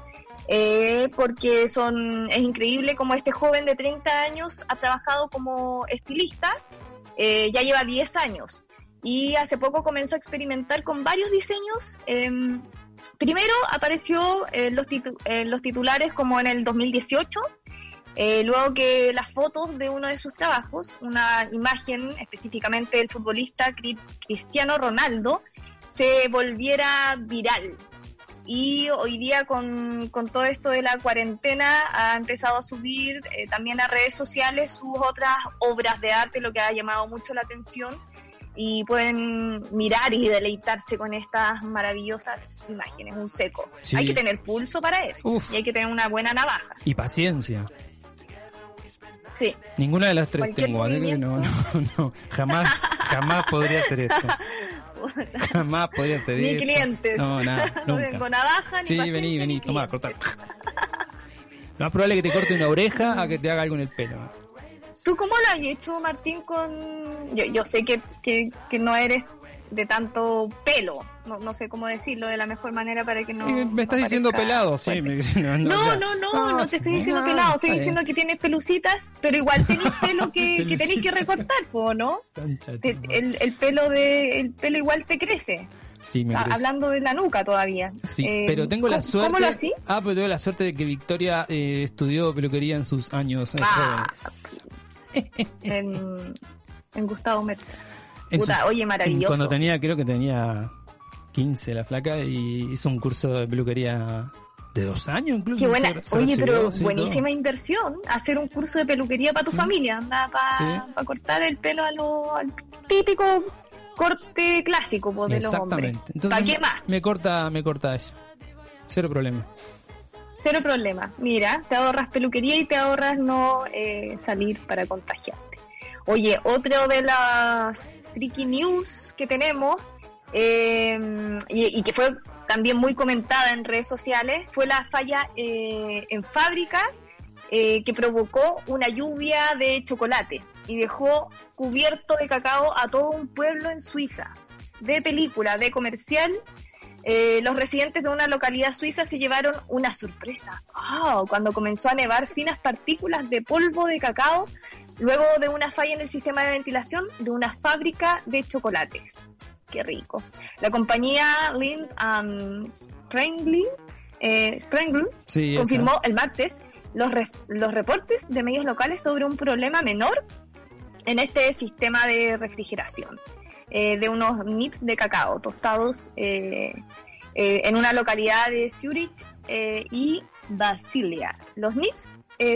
eh, porque son, es increíble como este joven de 30 años ha trabajado como estilista, eh, ya lleva 10 años y hace poco comenzó a experimentar con varios diseños. Primero apareció en los, los titulares como en el 2018, eh, luego que las fotos de uno de sus trabajos, una imagen específicamente del futbolista Cristiano Ronaldo, se volviera viral. Y hoy día con, todo esto de la cuarentena ha empezado a subir eh, también a redes sociales sus otras obras de arte, lo que ha llamado mucho la atención y pueden mirar y deleitarse con estas maravillosas imágenes, un seco. Hay que tener pulso para eso y hay que tener una buena navaja. Y paciencia. Sí. Ninguna de las tres tengo, no, no, no, jamás, jamás podría hacer esto. (laughs) Jamás podría hacer ni esto. Ni clientes. No, nada, (laughs) no tengo navaja, ni Sí, vení, vení, toma, cortar. Lo más probable es que te corte una oreja a que te haga algo en el pelo. ¿Tú cómo lo has hecho, Martín, con...? Yo, yo sé que, que, que no eres de tanto pelo, no, no, sé cómo decirlo de la mejor manera para que no... me estás diciendo pelado, sí. (laughs) no, no, no, no, no, te estoy diciendo pelado, estoy diciendo que tienes pelucitas, pero igual tenés (laughs) pelo que, que tenés que recortar, ¿no? el, el, pelo de, el pelo igual te crece. Sí, me Hablando de la nuca todavía. Sí, eh, pero tengo la suerte. ¿Cómo lo así? Ah, pero tengo la suerte de que Victoria eh, estudió peluquería en sus años eh, ah, jóvenes en, en Gustavo Metz. oye, maravilloso. Cuando tenía, creo que tenía 15 la flaca y hizo un curso de peluquería de dos años incluso. Qué buena. Oye, pero buenísima inversión hacer un curso de peluquería para tu mm. familia, para cortar el pelo a lo, al típico corte clásico pues, de los hombres. ¿Para qué más? Me corta, me corta eso. Cero problema. Cero problema. Mira, te ahorras peluquería y te ahorras no eh, salir para contagiarte. Oye, otro de las freaky news que tenemos eh, y, que fue también muy comentada en redes sociales fue la falla eh, en fábrica que provocó una lluvia de chocolate y dejó cubierto de cacao a todo un pueblo en Suiza. De película, de comercial, eh, los residentes de una localidad suiza se llevaron una sorpresa. Cuando comenzó a nevar finas partículas de polvo de cacao luego de una falla en el sistema de ventilación de una fábrica de chocolates. Qué rico. La compañía Lind um, eh, confirmó el martes los, los reportes de medios locales sobre un problema menor en este sistema de refrigeración. Eh, de unos nips de cacao tostados eh, eh, en una localidad de Zurich y Basilia. Los nips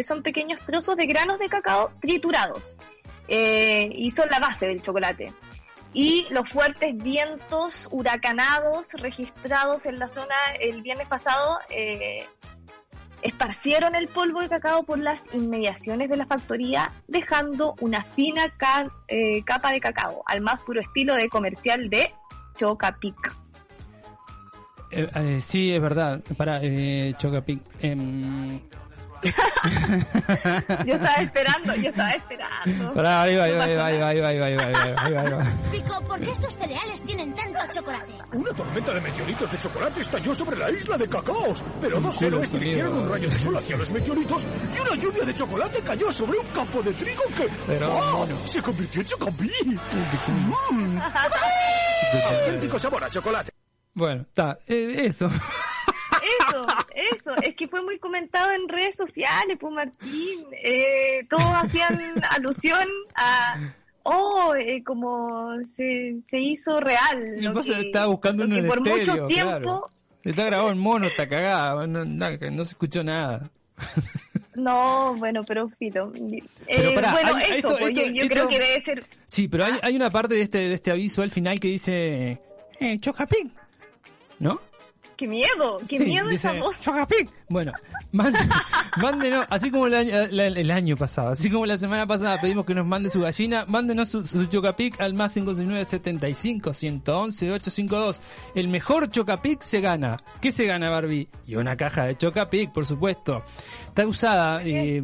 son pequeños trozos de granos de cacao triturados y son la base del chocolate. Y los fuertes vientos huracanados registrados en la zona el viernes pasado esparcieron el polvo de cacao por las inmediaciones de la factoría, dejando una fina eh, capa de cacao, al más puro estilo de comercial de Chocapic. Eh, eh, sí, es verdad. Para eh, Chocapic. Yo estaba esperando, yo estaba esperando. Pará, ahí va, ahí va, ahí va, ahí va, ahí va, ahí va, ahí va, ahí va. Pico, ¿por qué estos cereales tienen tanto chocolate? Una tormenta de meteoritos de chocolate estalló sobre la isla de cacaos, pero dos héroes dirigieron un rayo de sol hacia los meteoritos y una lluvia de chocolate cayó sobre un campo de trigo que pero, ¡oh! se convirtió en chocapí. Mm. Auténtico sabor a chocolate. Bueno, está, eh, eso. Eso, es que fue muy comentado en redes sociales, pues Martín, eh, todos hacían alusión a, oh, eh, como se, se hizo real. Lo que, estaba buscando un por mucho tiempo... Está grabado en mono, está cagada, no, no, se escuchó nada. No, bueno, pero fito. Eh, bueno, eso, pues, yo, creo que debe ser. Sí, pero hay, hay una parte de este, de este aviso al final que dice. Eh, Chocapín. ¿No? ¡Qué miedo! ¡Qué miedo esa voz! ¡Chocapic! Bueno, (laughs) (laughs) mándenos, así como el año, pasado, así como la semana pasada pedimos que nos mande su gallina, mándenos su, su Chocapic al más 569 75 111 852. El mejor Chocapic se gana. ¿Qué se gana, Barbie? Y una caja de Chocapic, por supuesto. Está usada, eh,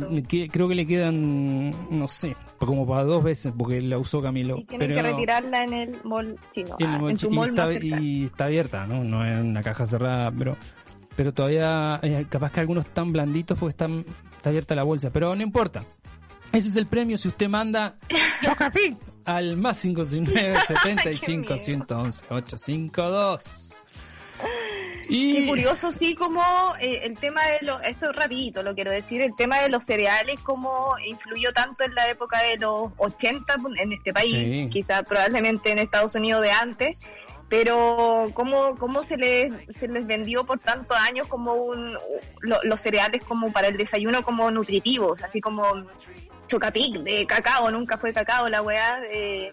creo que le quedan, no sé, como para dos veces, porque la usó Camilo. Y pero que retirarla en el mall chino. En, ah, tu mall y, está, abierta, ¿no? No es una caja cerrada, pero pero todavía eh, capaz que algunos están blanditos porque están, está abierta la bolsa, pero no importa. Ese es el premio si usted manda (laughs) al más 569 75 111 852. Y curioso, sí, como eh, el tema de los, esto es rapidito, lo quiero decir, el tema de los cereales, como influyó tanto en la época de los 80 en este país, quizá probablemente en Estados Unidos de antes, pero cómo, cómo se, les, se les vendió por tantos años como un, los cereales como para el desayuno como nutritivos, así como chocapic de cacao, nunca fue cacao la weá. de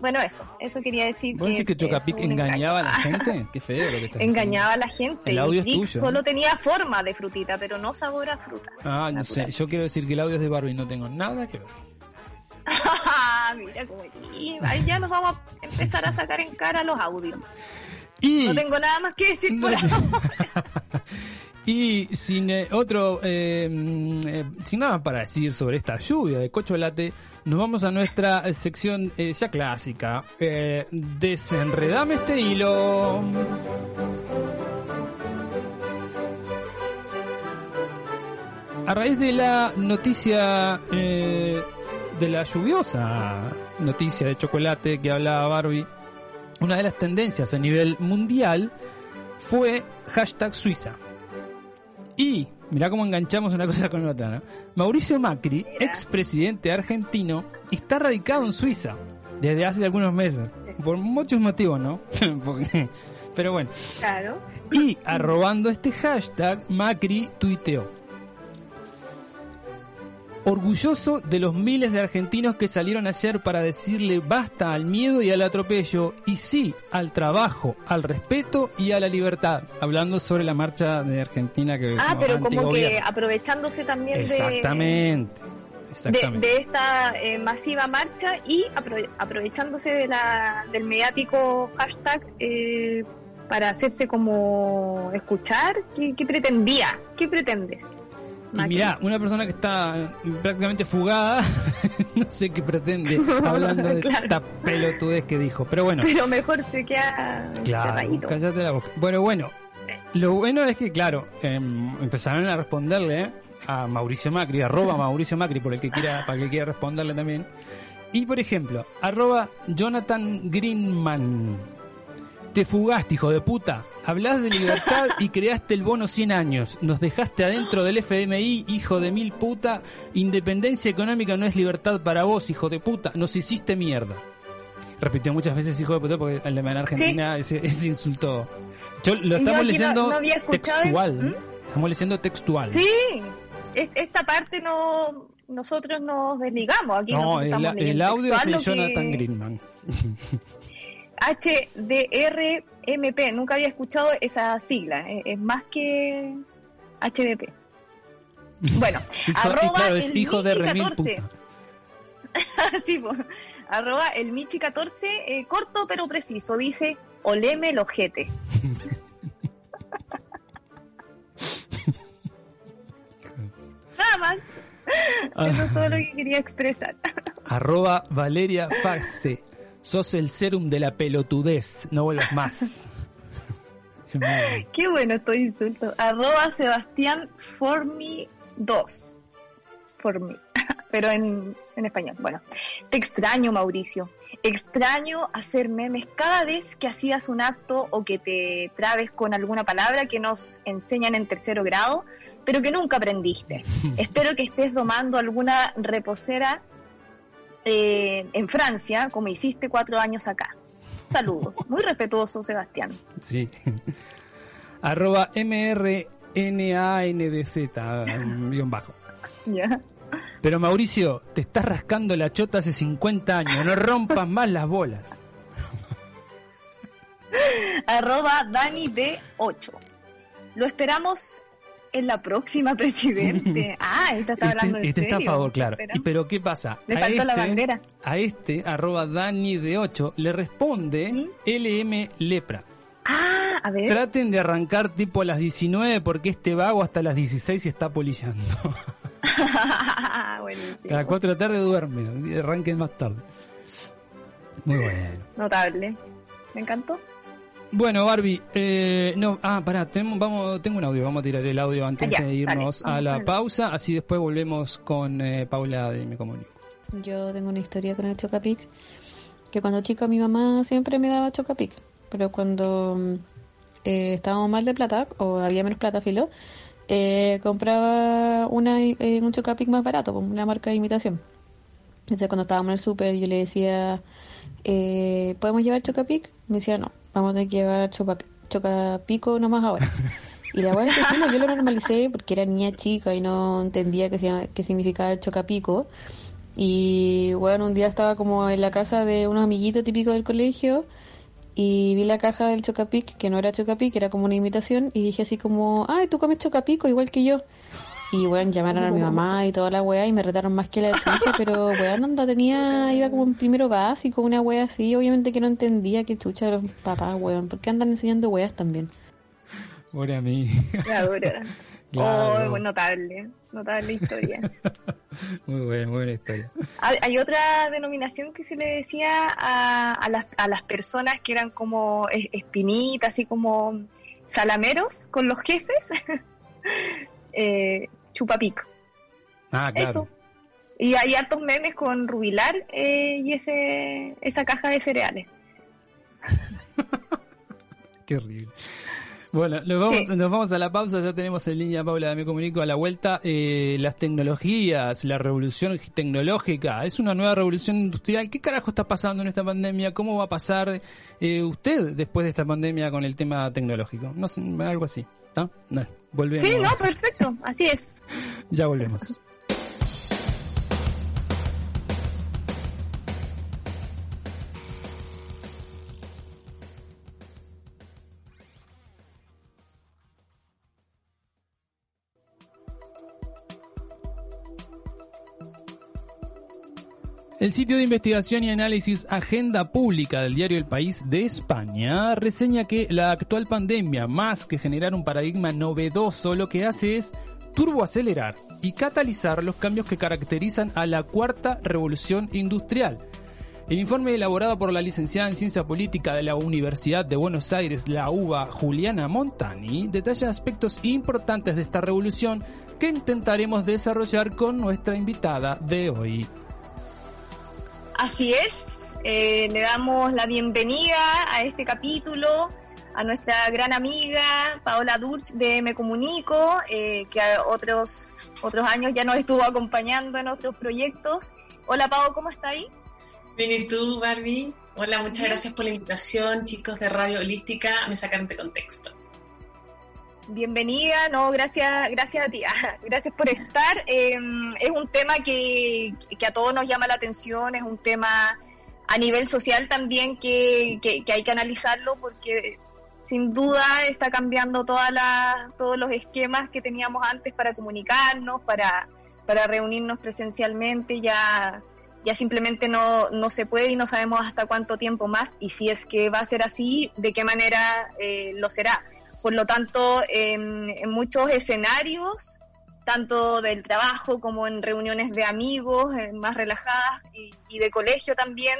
bueno, eso, eso quería decir. ¿Vos decís que Chocapic engañaba a la gente? Qué feo lo que estás Engañaba a la gente. El audio es tuyo. Solo tenía forma de frutita, pero no sabor a fruta. Ah, no sé. Yo quiero decir que el audio es de Barbie, no tengo nada que ver. (laughs) Mira cómo ahí ya nos vamos a empezar a sacar en cara los audios. Y... No tengo nada más que decir por (laughs) ahora. (laughs) Y sin eh, otro, eh, mm, eh, sin nada para decir sobre esta lluvia de cocholate, nos vamos a nuestra sección ya clásica. desenredame este hilo. A raíz de la noticia de la lluviosa noticia de chocolate que hablaba Barbie, una de las tendencias a nivel mundial fue hashtag Suiza. Y, mirá cómo enganchamos una cosa con otra, ¿no? Mauricio Macri, expresidente argentino, está radicado en Suiza desde hace algunos meses. Por muchos motivos, ¿no? (laughs) pero bueno. Claro. Y arrobando este hashtag, Macri tuiteó orgulloso de los miles de argentinos que salieron ayer para decirle basta al miedo y al atropello y sí al trabajo, al respeto y a la libertad. Hablando sobre la marcha de Argentina que... Ah, pero como que aprovechándose también Exactamente. De... De, esta eh, masiva marcha y aprovechándose de la, del mediático hashtag eh, para hacerse como escuchar, ¿qué, qué pretendía? ¿Qué pretendes? Y mirá, una persona que está prácticamente fugada, (laughs) no sé qué pretende (laughs) hablando de esta pelotudez que dijo, pero bueno. Pero mejor se queda claro, cállate la boca. Bueno, bueno, lo bueno es que, claro, em, empezaron a responderle a Mauricio Macri, arroba (laughs) Mauricio Macri, por el que quiera, para el que quiera responderle también. Y por ejemplo, arroba Jonathan Greenman. Te fugaste, hijo de puta. Hablas de libertad y creaste el bono 100 años. Nos dejaste adentro del FMI, hijo de mil puta. Independencia económica no es libertad para vos, hijo de puta. Nos hiciste mierda. Repitió muchas veces hijo de puta porque en Argentina ese, insulto. lo estamos leyendo textual. ¿Mm? Estamos leyendo textual. Sí, esta parte no nosotros nos desligamos aquí. No, el, audio es de Jonathan Greenman. (laughs) HDRMP, nunca había escuchado esa sigla, es más que HDP. (laughs) Bueno, arroba el hijo de 14. (laughs) sí, arroba el Michi 14, eh, corto pero preciso, dice oleme el ojete. (laughs) Nada más. Eso es todo lo que quería expresar. Arroba Valeria Faxe. Sos el serum de la pelotudez, no vuelvas más. (laughs) Qué bueno estoy insulto. Arroba Sebastián Formi 2. Formi. (laughs) Pero en, en español. Bueno. Te extraño, Mauricio. Extraño hacer memes cada vez que hacías un acto o que te trabes con alguna palabra que nos enseñan en tercero grado, pero que nunca aprendiste. (laughs) Espero que estés domando alguna reposera eh, en Francia, como hiciste cuatro años acá. Saludos. Muy respetuoso, Sebastián. Sí. (laughs) Arroba MRNANDZ, guion bajo. Ya. Pero Mauricio, te estás rascando la chota hace 50 años, no rompas más las bolas. (laughs) Arroba Dani D8. Lo esperamos es la próxima (laughs) presidente. (laughs) ah, esta está este hablando de Este está a favor, claro. ¿Y pero qué pasa? Le faltó la este, bandera. A este, arroba Dani de 8, le responde LM Lepra. Ah, a ver. Traten de arrancar tipo a las 19 porque este vago hasta las 16 está polillando. (laughs) Cada 4 de la tarde duerme, arranquen más tarde. Muy bueno. Notable. Me encantó. Bueno, Barbie, eh, no, ah, pará, tengo, vamos, tengo un audio, vamos a tirar el audio antes de irnos a la pausa, así después volvemos con eh, Paula de Me Comunico. Yo tengo una historia con el Chocapic, que cuando chica mi mamá siempre me daba Chocapic, pero cuando eh, estábamos mal de plata, o había menos plata, filo, eh, compraba una, eh, un Chocapic más barato, una marca de imitación. Entonces cuando estábamos en el súper yo le decía, eh, ¿podemos llevar Chocapic? Me decía, no, vamos a tener que llevar Chocapico nomás ahora. Y la verdad es que yo lo normalicé porque era niña chica y no entendía qué, qué significaba el Chocapico. Y bueno, un día estaba como en la casa de unos amiguitos típicos del colegio y vi la caja del Chocapic, que no era Chocapic, era como una imitación, y dije así como, ay, tú comes Chocapico igual que yo. Y bueno, llamaron a mi mamá y toda la wea y me retaron más que la chucha, pero weón, anda, tenía, iba como en primero básico, una wea así, obviamente que no entendía qué chucha los papás, weón, ¿por qué andan enseñando weas también? Pobre a mí. La dura. (laughs) Oh, notable, notable historia. (laughs) muy buena, muy buena historia. Hay otra denominación que se le decía a, a, las, a las personas que eran como espinitas, así como salameros con los jefes. (laughs) eh, chupapico. Ah, claro. Eso. Y hay hartos memes con Rubilar eh, y ese esa caja de cereales. (laughs) Qué horrible. Bueno, nos vamos, nos vamos a la pausa, ya tenemos en línea Paula Me Comunico a la vuelta. Eh, las tecnologías, la revolución tecnológica, es una nueva revolución industrial. ¿Qué carajo está pasando en esta pandemia? ¿Cómo va a pasar eh, usted después de esta pandemia con el tema tecnológico? No sé, algo así. Volvemos. Sí, no, perfecto, así es. (laughs) ya volvemos. El sitio de investigación y análisis Agenda Pública del diario El País de España reseña que la actual pandemia, más que generar un paradigma novedoso, lo que hace es turboacelerar y catalizar los cambios que caracterizan a la cuarta revolución industrial. El informe elaborado por la licenciada en Ciencia Política de la Universidad de Buenos Aires, la UBA, Juliana Montani, detalla aspectos importantes de esta revolución que intentaremos desarrollar con nuestra invitada de hoy. Así es, eh, le damos la bienvenida a este capítulo a nuestra gran amiga Paola Durch de Me Comunico, eh, que a otros, otros años ya nos estuvo acompañando en otros proyectos. Hola Pao, ¿cómo está ahí? Bien, ¿y tú, Barbie? Hola, muchas gracias por la invitación, chicos de Radio Holística, me sacaron de contexto. Bienvenida, no, gracias, gracias a ti, (laughs) gracias por estar. Em, es un tema que, a todos nos llama la atención, es un tema a nivel social también que, hay que analizarlo porque sin duda está cambiando todas todos los esquemas que teníamos antes para comunicarnos, para, para reunirnos presencialmente, ya, ya simplemente no, no se puede y no sabemos hasta cuánto tiempo más y si es que va a ser así, de qué manera eh, lo será por lo tanto, en, muchos escenarios, tanto del trabajo como en reuniones de amigos eh, más relajadas y, de colegio también,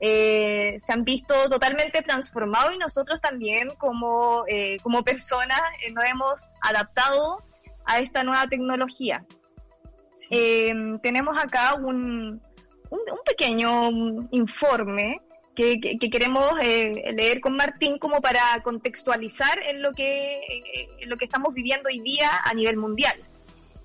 eh, se han visto totalmente transformados y nosotros también como, eh, como personas nos hemos adaptado a esta nueva tecnología. tenemos acá un, un, un pequeño informe que, queremos eh, leer con Martín como para contextualizar en lo que, en lo que estamos viviendo hoy día a nivel mundial.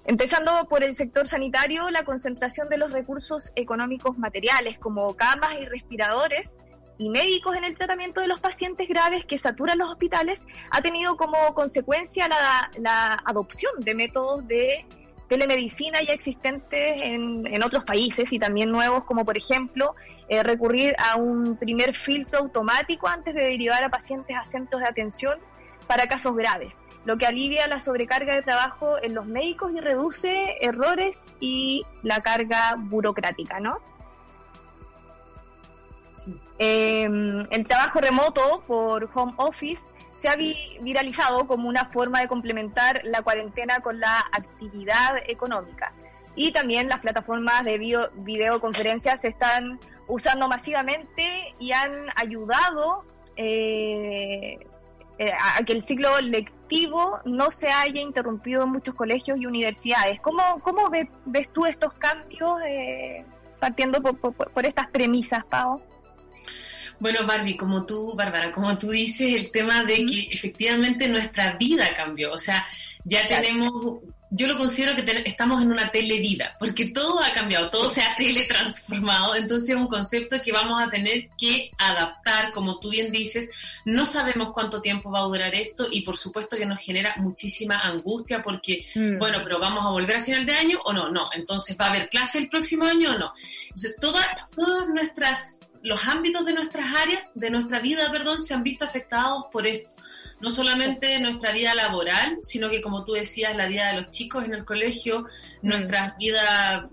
Empezando por el sector sanitario, la concentración de los recursos económicos materiales como camas y respiradores y médicos en el tratamiento de los pacientes graves que saturan los hospitales ha tenido como consecuencia la, la adopción de métodos de telemedicina ya existentes en, en, otros países y también nuevos, como por ejemplo eh, recurrir a un primer filtro automático antes de derivar a pacientes a centros de atención para casos graves. lo que alivia la sobrecarga de trabajo en los médicos y reduce errores y la carga burocrática, ¿no? Em, el trabajo remoto por home office se ha viralizado como una forma de complementar la cuarentena con la actividad económica. Y también las plataformas de videoconferencias se están usando masivamente y han ayudado eh, eh, a que el ciclo lectivo no se haya interrumpido en muchos colegios y universidades. ¿Cómo, cómo ves, tú estos cambios eh, partiendo por, por estas premisas, Pau? Bueno, Barbie, como tú, Bárbara, como tú dices, el tema de que efectivamente nuestra vida cambió. O sea, ya tenemos, yo lo considero que estamos en una televida, porque todo ha cambiado, todo se ha teletransformado. Entonces es un concepto que vamos a tener que adaptar, como tú bien dices. No sabemos cuánto tiempo va a durar esto y por supuesto que nos genera muchísima angustia porque, mm. bueno, pero vamos a volver a final de año o no, no. Entonces, ¿va a haber clase el próximo año o no? Entonces, todas nuestras los ámbitos de nuestras áreas, de nuestra vida, perdón, se han visto afectados por esto. No solamente nuestra vida laboral, sino que como tú decías, la vida de los chicos en el colegio, mm. nuestras vidas,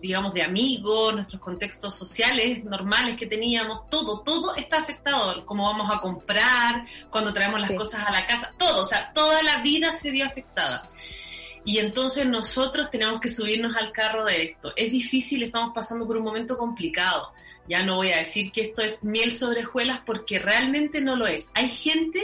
digamos, de amigos, nuestros contextos sociales normales que teníamos, todo, todo está afectado. Cómo vamos a comprar, cuando traemos las cosas a la casa, todo, o sea, toda la vida se vio afectada. Y entonces nosotros tenemos que subirnos al carro de esto. Es difícil, estamos pasando por un momento complicado ya no voy a decir que esto es miel sobre hojuelas porque realmente no lo es. Hay gente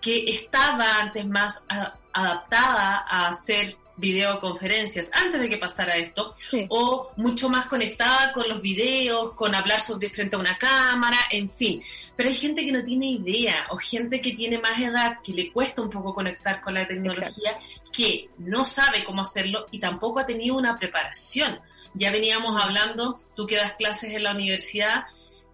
que estaba antes más adaptada a hacer videoconferencias antes de que pasara esto, o mucho más conectada con los videos, con hablar sobre frente a una cámara, en fin. Pero hay gente que no tiene idea, o gente que tiene más edad, que le cuesta un poco conectar con la tecnología, que no sabe cómo hacerlo y tampoco ha tenido una preparación. Ya veníamos hablando, tú que das clases en la universidad,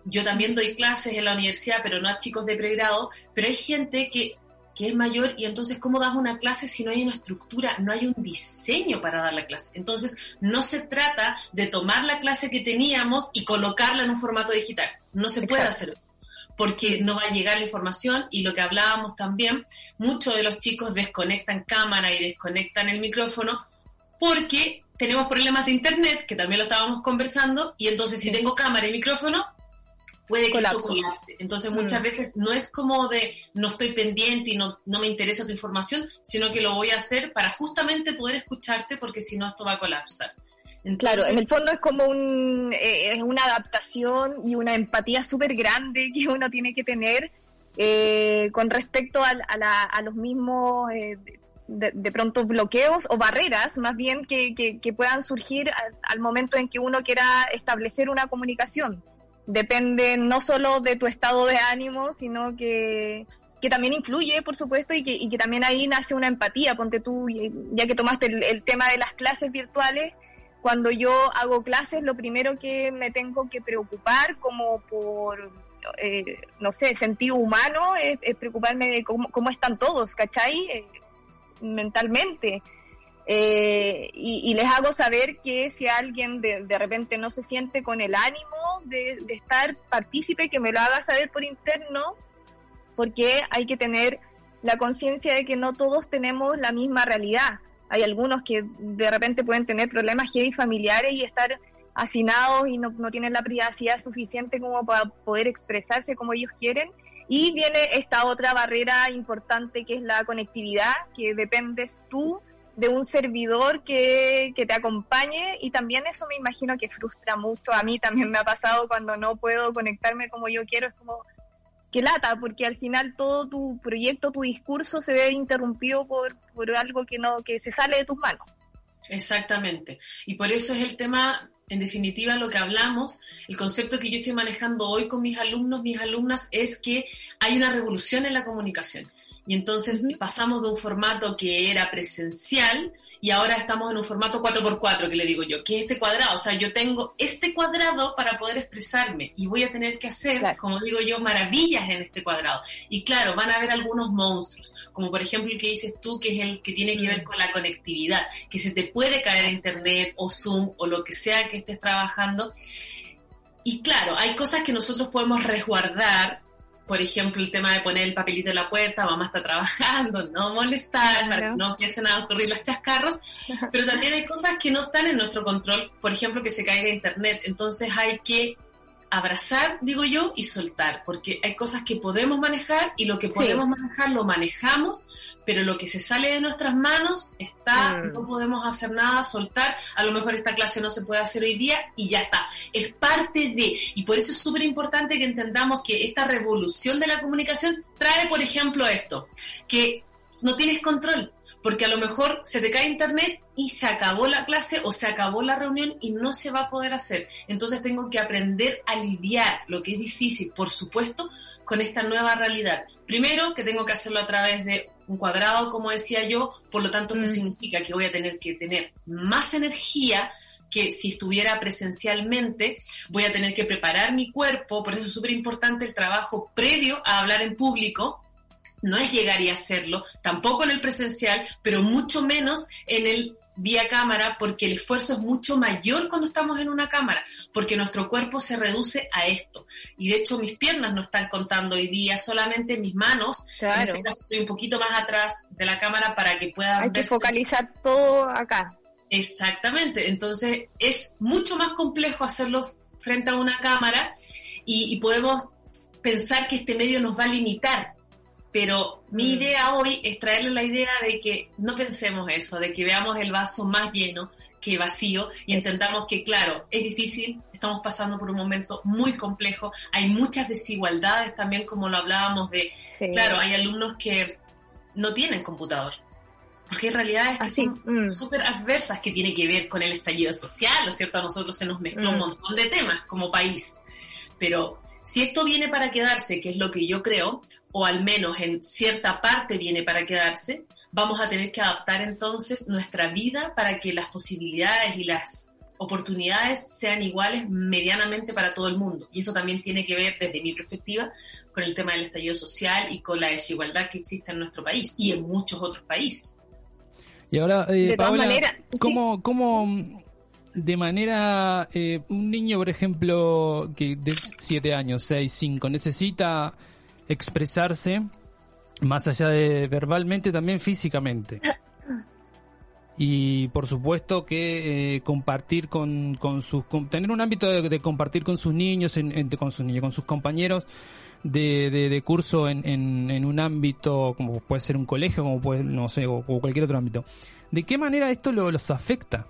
yo también doy clases en la universidad, pero no a chicos de pregrado, pero hay gente que, es mayor y entonces ¿cómo das una clase si no hay una estructura, no hay un diseño para dar la clase? Entonces no se trata de tomar la clase que teníamos y colocarla en un formato digital, no se puede hacer eso porque no va a llegar la información y lo que hablábamos también, muchos de los chicos desconectan cámara y desconectan el micrófono porque tenemos problemas de internet, que también lo estábamos conversando, y entonces si tengo cámara y micrófono, puede que esto colapse. Entonces muchas mm. veces no es como de no estoy pendiente y no, no me interesa tu información, sino que lo voy a hacer para justamente poder escucharte porque si no esto va a colapsar. claro, en el fondo es como un, eh, es una adaptación y una empatía súper grande que uno tiene que tener eh, con respecto a, a, a los mismos eh, de, pronto bloqueos o barreras más bien que, que, puedan surgir al, momento en que uno quiera establecer una comunicación. Depende no solo de tu estado de ánimo, sino que, que también influye, por supuesto, y que, y que también ahí nace una empatía. Ponte tú, ya que tomaste el, tema de las clases virtuales, cuando yo hago clases, lo primero que me tengo que preocupar como por, eh, no sé, sentido humano, es, preocuparme de cómo, cómo, están todos, ¿cachai? Mentalmente. Eh, y, les hago saber que si alguien de, de, repente no se siente con el ánimo de, estar partícipe, que me lo haga saber por interno, porque hay que tener la conciencia de que no todos tenemos la misma realidad. Hay algunos que de repente pueden tener problemas heavy familiares y estar hacinados y no, no tienen la privacidad suficiente como para poder expresarse como ellos quieren y viene esta otra barrera importante que es la conectividad, que dependes tú de un servidor que, te acompañe y también eso me imagino que frustra mucho. A mí también me ha pasado cuando no puedo conectarme como yo quiero, es como que lata, porque al final todo tu proyecto, tu discurso se ve interrumpido por, por algo que no que se sale de tus manos. Exactamente. Y por eso es el tema en definitiva, lo que hablamos, el concepto que yo estoy manejando hoy con mis alumnos, mis alumnas, es que hay una revolución en la comunicación. Y entonces pasamos de un formato que era presencial y ahora estamos en un formato 4x4, que le digo yo, que es este cuadrado. O sea, yo tengo este cuadrado para poder expresarme y voy a tener que hacer, como digo yo, maravillas en este cuadrado. Y claro, van a haber algunos monstruos, como por ejemplo el que dices tú, que es el que tiene que ver con la conectividad, que se te puede caer internet o Zoom o lo que sea que estés trabajando. Y claro, hay cosas que nosotros podemos resguardar por ejemplo, el tema de poner el papelito en la puerta, mamá está trabajando, no molestar, para que no empiecen a ocurrir los chascarros, pero también hay cosas que no están en nuestro control, por ejemplo, que se caiga internet, entonces hay que abrazar, digo yo, y soltar, porque hay cosas que podemos manejar y lo que podemos manejar lo manejamos, pero lo que se sale de nuestras manos está, mm. no podemos hacer nada, soltar, a lo mejor esta clase no se puede hacer hoy día y ya está, es parte de, y por eso es súper importante que entendamos que esta revolución de la comunicación trae, por ejemplo, esto, que no tienes control, porque a lo mejor se te cae internet y se acabó la clase o se acabó la reunión y no se va a poder hacer. Entonces tengo que aprender a lidiar, lo que es difícil, por supuesto, con esta nueva realidad. Primero, que tengo que hacerlo a través de un cuadrado, como decía yo, por lo tanto, esto mm. significa que voy a tener que tener más energía que si estuviera presencialmente, voy a tener que preparar mi cuerpo, por eso es súper importante el trabajo previo a hablar en público, no es llegar y hacerlo, tampoco en el presencial, pero mucho menos en el vía cámara, porque el esfuerzo es mucho mayor cuando estamos en una cámara, porque nuestro cuerpo se reduce a esto. Y de hecho mis piernas no están contando hoy día, solamente mis manos. En este caso estoy un poquito más atrás de la cámara para que puedan... Hay que focalizar todo acá. Exactamente, entonces es mucho más complejo hacerlo frente a una cámara y, y podemos pensar que este medio nos va a limitar pero mi mm. idea hoy es traerle la idea de que no pensemos eso, de que veamos el vaso más lleno que vacío y entendamos que, claro, es difícil, estamos pasando por un momento muy complejo, hay muchas desigualdades también, como lo hablábamos de, claro, hay alumnos que no tienen computador, porque hay realidades que son mm. súper adversas que tiene que ver con el estallido social, ¿no es cierto? A nosotros se nos mezcló un mm. montón de temas como país, pero si esto viene para quedarse, que es lo que yo creo, o al menos en cierta parte viene para quedarse, vamos a tener que adaptar entonces nuestra vida para que las posibilidades y las oportunidades sean iguales medianamente para todo el mundo. Y eso también tiene que ver, desde mi perspectiva, con el tema del estallido social y con la desigualdad que existe en nuestro país y en muchos otros países. Y ahora, eh, Paola, ¿cómo, ¿cómo, de manera, eh, un niño, por ejemplo, que de 7 años, 6, 5, necesita expresarse más allá de verbalmente, también físicamente. (laughs) Y por supuesto que eh, compartir con, con sus, tener un ámbito de, compartir con sus niños, en, con sus niños, con sus compañeros de, de, curso en, en, un ámbito como puede ser un colegio, como puede, no sé, o, cualquier otro ámbito. ¿De qué manera esto los afecta?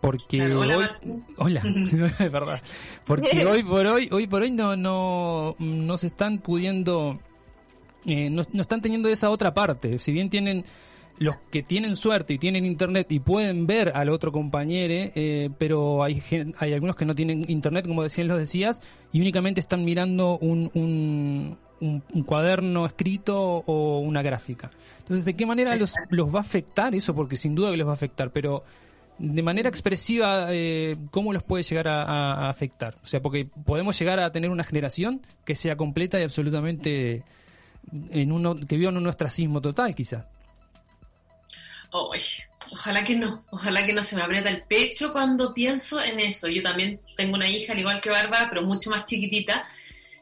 Porque hoy (laughs) hola (laughs) es verdad porque (laughs) hoy por hoy hoy por hoy no no no se están pudiendo eh, no, están teniendo esa otra parte si bien tienen los que tienen suerte y tienen internet y pueden ver al otro compañero, eh, pero hay, hay algunos que no tienen internet, como decían los decías, y únicamente están mirando un, un, un, cuaderno escrito o una gráfica. Entonces, ¿de qué manera los, los va a afectar eso? Porque sin duda que los va a afectar, pero de manera expresiva, eh, ¿cómo los puede llegar a, afectar? O sea, porque podemos llegar a tener una generación que sea completa y absolutamente en uno que viva en un ostracismo total, quizás. ojalá que no, ojalá que no se me aprieta el pecho cuando pienso en eso. Yo también tengo una hija, al igual que Bárbara, pero mucho más chiquitita.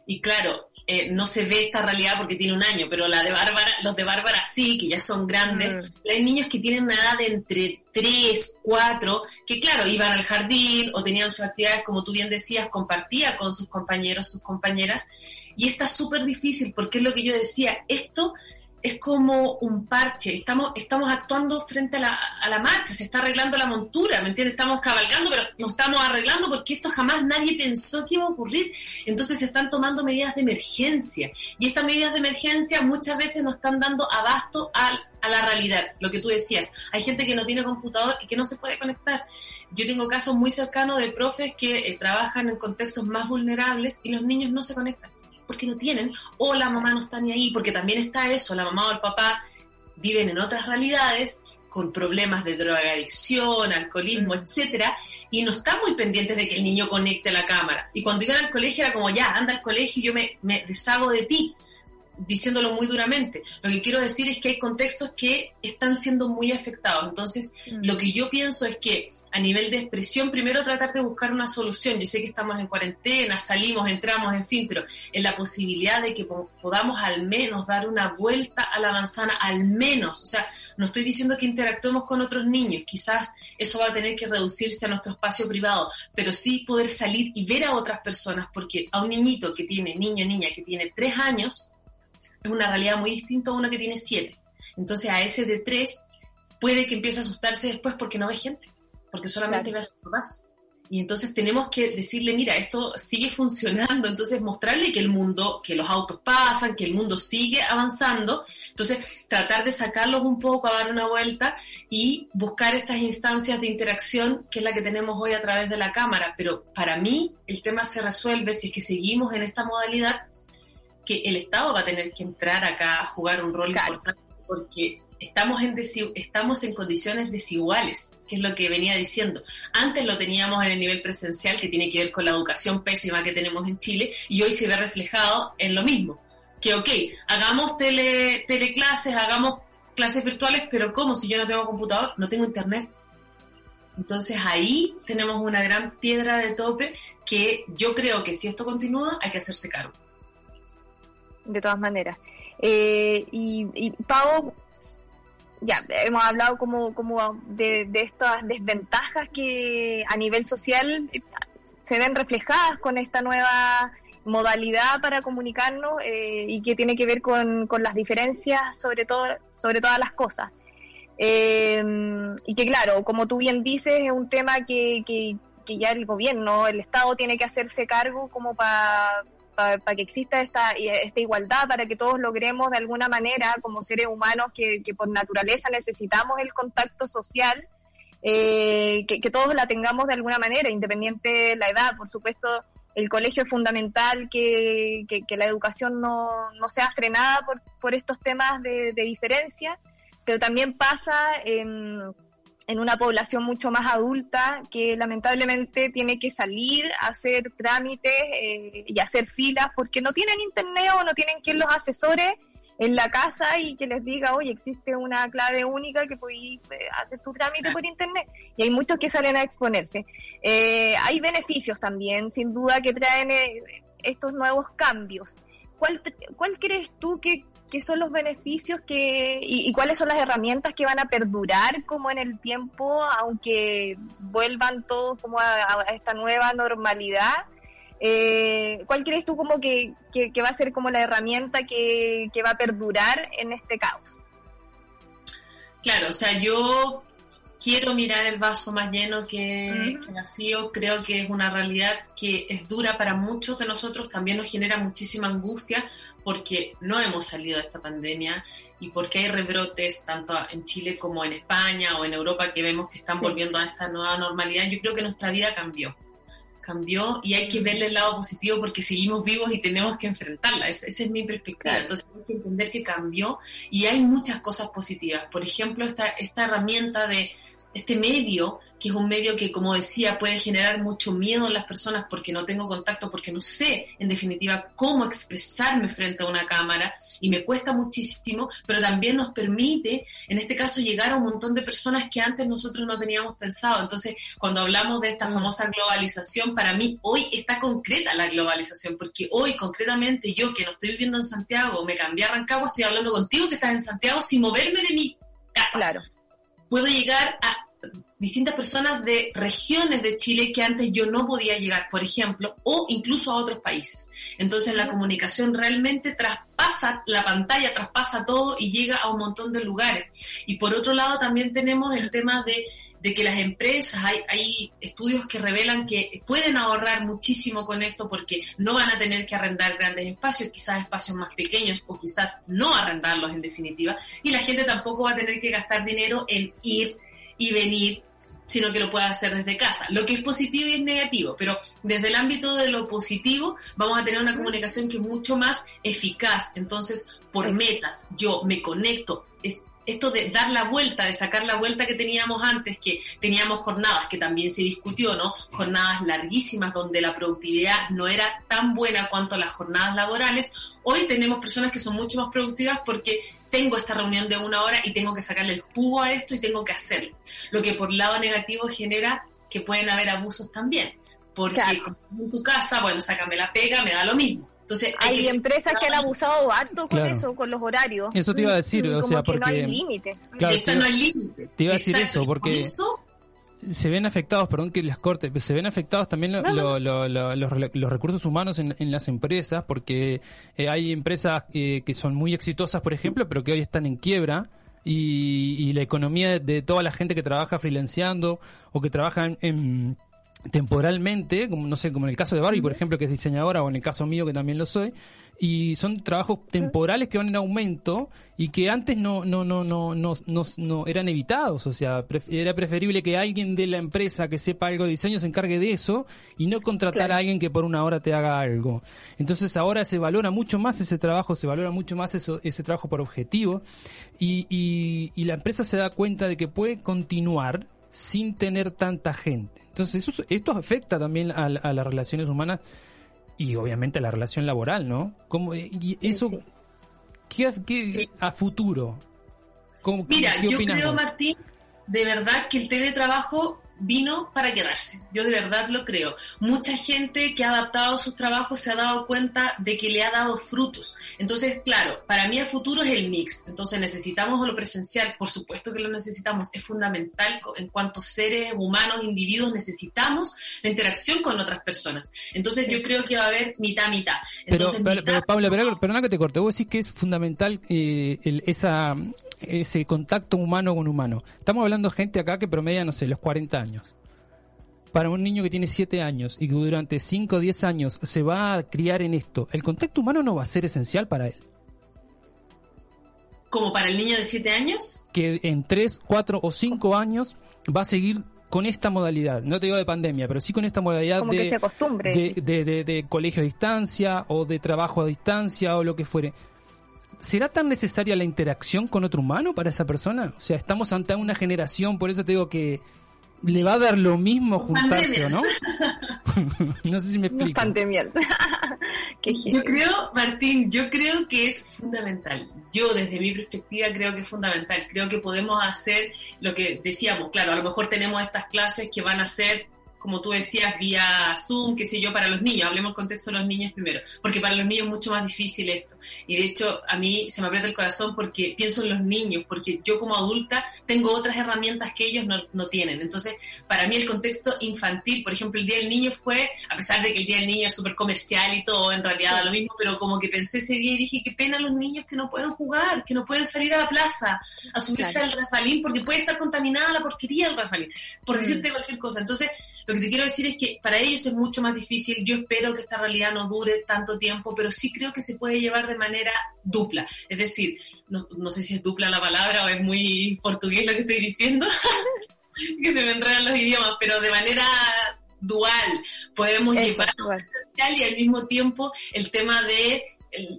Y claro, eh, no se ve esta realidad porque tiene un año, pero la de Bárbara, los de Bárbara sí, que ya son grandes. Mm. hay niños que tienen una edad de entre 3, 4, que claro, iban al jardín o tenían sus actividades, como tú bien decías, compartía con sus compañeros, sus compañeras. Y está súper difícil porque es lo que yo decía, esto es como un parche, estamos, estamos actuando frente a la, a la marcha, se está arreglando la montura, ¿me entiendes? Estamos cabalgando, pero no estamos arreglando porque esto jamás nadie pensó que iba a ocurrir. Entonces se están tomando medidas de emergencia y estas medidas de emergencia muchas veces no están dando abasto a, la realidad, lo que tú decías. Hay gente que no tiene computador y que no se puede conectar. Yo tengo casos muy cercanos de profes que eh, trabajan en contextos más vulnerables y los niños no se conectan porque no tienen, o la mamá no está ni ahí, porque también está eso, la mamá o el papá viven en otras realidades con problemas de drogadicción, alcoholismo, etcétera, y no están muy pendientes de que el niño conecte la cámara. Y cuando iban al colegio era como, ya, anda al colegio y yo me, me deshago de ti. Diciéndolo muy duramente. Lo que quiero decir es que hay contextos que están siendo muy afectados. Entonces, mm. lo que yo pienso es que a nivel de expresión, primero tratar de buscar una solución. Yo sé que estamos en cuarentena, salimos, entramos, en fin, pero en la posibilidad de que podamos al menos dar una vuelta a la manzana, al menos. O sea, no estoy diciendo que interactuemos con otros niños, quizás eso va a tener que reducirse a nuestro espacio privado, pero sí poder salir y ver a otras personas, porque a un niñito que tiene, niño, niña, que tiene tres años, es una realidad muy distinta a uno que tiene siete. Entonces a ese de tres puede que empiece a asustarse después porque no ve gente, porque solamente ve a sus papás. Y entonces tenemos que decirle, mira, esto sigue (laughs) funcionando, entonces mostrarle que el mundo, que los autos pasan, que el mundo sigue avanzando, entonces tratar de sacarlos un poco, a dar una vuelta y buscar estas instancias de interacción que es la que tenemos hoy a través de la cámara. Pero para mí el tema se resuelve si es que seguimos en esta modalidad que el Estado va a tener que entrar acá a jugar un rol importante porque estamos en, estamos en condiciones desiguales, que es lo que venía diciendo. Antes lo teníamos en el nivel presencial, que tiene que ver con la educación pésima que tenemos en Chile, y hoy se ve reflejado en lo mismo. Que, ok, hagamos tele, teleclases, hagamos clases virtuales, pero ¿cómo? Si yo no tengo computador, no tengo internet. Entonces ahí tenemos una gran piedra de tope que yo creo que si esto continúa hay que hacerse cargo de todas maneras. Eh, y, y Pau, ya, hemos hablado como, como de, estas desventajas que a nivel social eh, se ven reflejadas con esta nueva modalidad para comunicarnos eh, y que tiene que ver con, las diferencias sobre todo sobre todas las cosas y que claro como tú bien dices es un tema que, que, que ya el gobierno el estado tiene que hacerse cargo como para para que exista esta, esta igualdad, para que todos logremos de alguna manera, como seres humanos que, por naturaleza necesitamos el contacto social, eh, que, todos la tengamos de alguna manera, independiente de la edad. Por supuesto, el colegio es fundamental que, que la educación no, no, sea frenada por, por estos temas de, de diferencia, pero también pasa en una población mucho más adulta que lamentablemente tiene que salir a hacer trámites eh, y hacer filas porque no tienen internet o no tienen quien los asesore en la casa y que les diga, oye, existe una clave única que podéis eh, hacer tu trámite por internet. Y hay muchos que salen a exponerse. Eh, hay beneficios también, sin duda, que traen estos nuevos cambios. ¿Cuál, ¿Cuál crees tú que, qué son los beneficios que, y, cuáles son las herramientas que van a perdurar como en el tiempo, aunque vuelvan todos como a, esta nueva normalidad. Eh, ¿Cuál crees tú como que, que, va a ser como la herramienta que, que va a perdurar en este caos? Claro, o sea, yo quiero mirar el vaso más lleno que, vacío. Creo que es una realidad que es dura para muchos de nosotros, también nos genera muchísima angustia porque no hemos salido de esta pandemia y porque hay rebrotes tanto en Chile como en España o en Europa que vemos que están volviendo a esta nueva normalidad. Yo creo que nuestra vida cambió cambió y hay que verle el lado positivo porque seguimos vivos y tenemos que enfrentarla. esa es mi perspectiva. Entonces hay que entender que cambió y hay muchas cosas positivas. Por ejemplo, esta, esta herramienta de este medio, que es un medio que, como decía, puede generar mucho miedo en las personas porque no tengo contacto, porque no sé, en definitiva, cómo expresarme frente a una cámara y me cuesta muchísimo, pero también nos permite, en este caso, llegar a un montón de personas que antes nosotros no teníamos pensado. Entonces, cuando hablamos de esta mm. famosa globalización, para mí hoy está concreta la globalización, porque hoy concretamente yo que no estoy viviendo en Santiago, me cambié a Rancagua, estoy hablando contigo que estás en Santiago sin moverme de mi casa. Claro. Puedo llegar a distintas personas de regiones de Chile que antes yo no podía llegar, por ejemplo, o incluso a otros países. Entonces la comunicación realmente traspasa la pantalla, traspasa todo y llega a un montón de lugares. Y por otro lado también tenemos el tema de, que las empresas, hay, hay estudios que revelan que pueden ahorrar muchísimo con esto porque no van a tener que arrendar grandes espacios, quizás espacios más pequeños o quizás no arrendarlos en definitiva. Y la gente tampoco va a tener que gastar dinero en ir y venir, sino que lo pueda hacer desde casa. Lo que es positivo y es negativo, pero desde el ámbito de lo positivo vamos a tener una comunicación que es mucho más eficaz. Entonces, por metas, yo me conecto, es esto de dar la vuelta, de sacar la vuelta que teníamos antes, que teníamos jornadas, que también se discutió, ¿no? Jornadas larguísimas donde la productividad no era tan buena cuanto las jornadas laborales. Hoy tenemos personas que son mucho más productivas porque tengo esta reunión de una hora y tengo que sacarle el jugo a esto y tengo que hacerlo. Lo que por lado negativo genera que pueden haber abusos también. Porque en tu casa, bueno, sácame la pega, me da lo mismo. Entonces, hay, empresas que han abusado harto con eso, con los horarios. Eso te iba a decir, o sea, porque... no hay límite. Claro, no hay límite. Te iba a decir eso, porque... se ven afectados, perdón que las corte, se ven afectados también los, recursos humanos en, las empresas, porque eh, hay empresas eh, que son muy exitosas, por ejemplo, pero que hoy están en quiebra. Y, la economía de, toda la gente que trabaja freelanceando o que trabaja en temporalmente, como no sé, como en el caso de Barbie, por ejemplo, que es diseñadora, o en el caso mío, que también lo soy, y son trabajos temporales que van en aumento y que antes no, no, no, no, no, no, eran evitados. O sea, era preferible que alguien de la empresa que sepa algo de diseño se encargue de eso y no contratar a alguien que por una hora te haga algo. Entonces ahora se valora mucho más ese trabajo, se valora mucho más eso, ese trabajo por objetivo y, y, y la empresa se da cuenta de que puede continuar sin tener tanta gente. Entonces, eso, esto afecta también a, las relaciones humanas y obviamente a la relación laboral, ¿no? ¿Cómo, y eso, ¿qué, a futuro? Mira, yo creo, Martín, de verdad que el teletrabajo vino para quedarse. Yo de verdad lo creo. Mucha gente que ha adaptado sus trabajos se ha dado cuenta de que le ha dado frutos. Entonces, claro, para mí el futuro es el mix. Entonces, necesitamos lo presencial, por supuesto que lo necesitamos. Es fundamental en cuanto seres humanos, individuos, necesitamos la interacción con otras personas. Entonces, yo creo que va a haber mitad, mitad. Entonces, pero, pero, Paula, pero, que te corte. Vos decís que es fundamental eh, esa ese contacto humano con humano. Estamos hablando de gente acá que promedia, no sé, los 40 años. Para un niño que tiene 7 años y que durante 5 o 10 años se va a criar en esto, ¿el contacto humano no va a ser esencial para él? ¿Como para el niño de 7 años? Que en 3, 4 o 5 años va a seguir con esta modalidad, no te digo de pandemia, pero sí con esta modalidad de, de, de, colegio a distancia o de trabajo a distancia o lo que fuere. ¿Será tan necesaria la interacción con otro humano para esa persona? O sea, estamos ante una generación, por eso te digo que le va a dar lo mismo juntarse, ¿no? (laughs) no sé si me explico. (laughs) yo creo, Martín, yo creo que es fundamental. Yo desde mi perspectiva creo que es fundamental. Creo que podemos hacer lo que decíamos, claro, a lo mejor tenemos estas clases que van a ser como tú decías, vía Zoom, qué sé yo, para los niños. Hablemos el contexto de los niños primero, porque para los niños es mucho más difícil esto. Y de hecho, a mí se me aprieta el corazón porque pienso en los niños, porque yo como adulta tengo otras herramientas que ellos no, no tienen. Entonces, para mí el contexto infantil, por ejemplo, el Día del Niño fue, a pesar de que el Día del Niño es súper comercial y todo, en realidad da lo mismo, pero como que pensé ese día y dije, qué pena los niños que no pueden jugar, que no pueden salir a la plaza a subirse al rafalín, porque puede estar contaminada la porquería del rafalín, por mm. decirte cualquier cosa. Entonces, lo que te quiero decir es que para ellos es mucho más difícil. Yo espero que esta realidad no dure tanto tiempo, pero sí creo que se puede llevar de manera dupla. Es decir, no, sé si es dupla la palabra o es muy portugués lo que estoy diciendo, (laughs) que se me enredan los idiomas, pero de manera dual podemos llevar y al mismo tiempo el tema de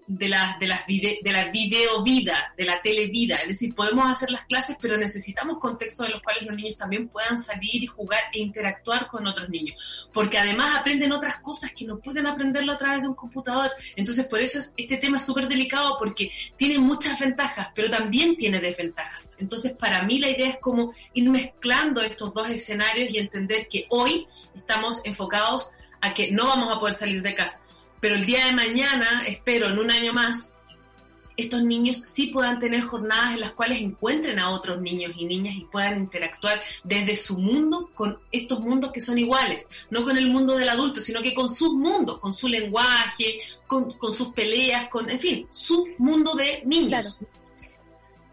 de la, de, las de la video vida, de la televida. Es decir, podemos hacer las clases, pero necesitamos contextos en los cuales los niños también puedan salir y jugar e interactuar con otros niños. Porque además aprenden otras cosas que no pueden aprenderlo a través de un computador. Entonces, por eso este tema es súper delicado porque tiene muchas ventajas, pero también tiene desventajas. Entonces, para mí la idea es como ir mezclando estos dos escenarios y entender que hoy estamos enfocados a que no vamos a poder salir de casa pero el día de mañana, espero en un año más, estos niños sí puedan tener jornadas en las cuales encuentren a otros niños y niñas y puedan interactuar desde su mundo con estos mundos que son iguales, no con el mundo del adulto, sino que con sus mundos, con su lenguaje, con, sus peleas, con, en fin, su mundo de niños.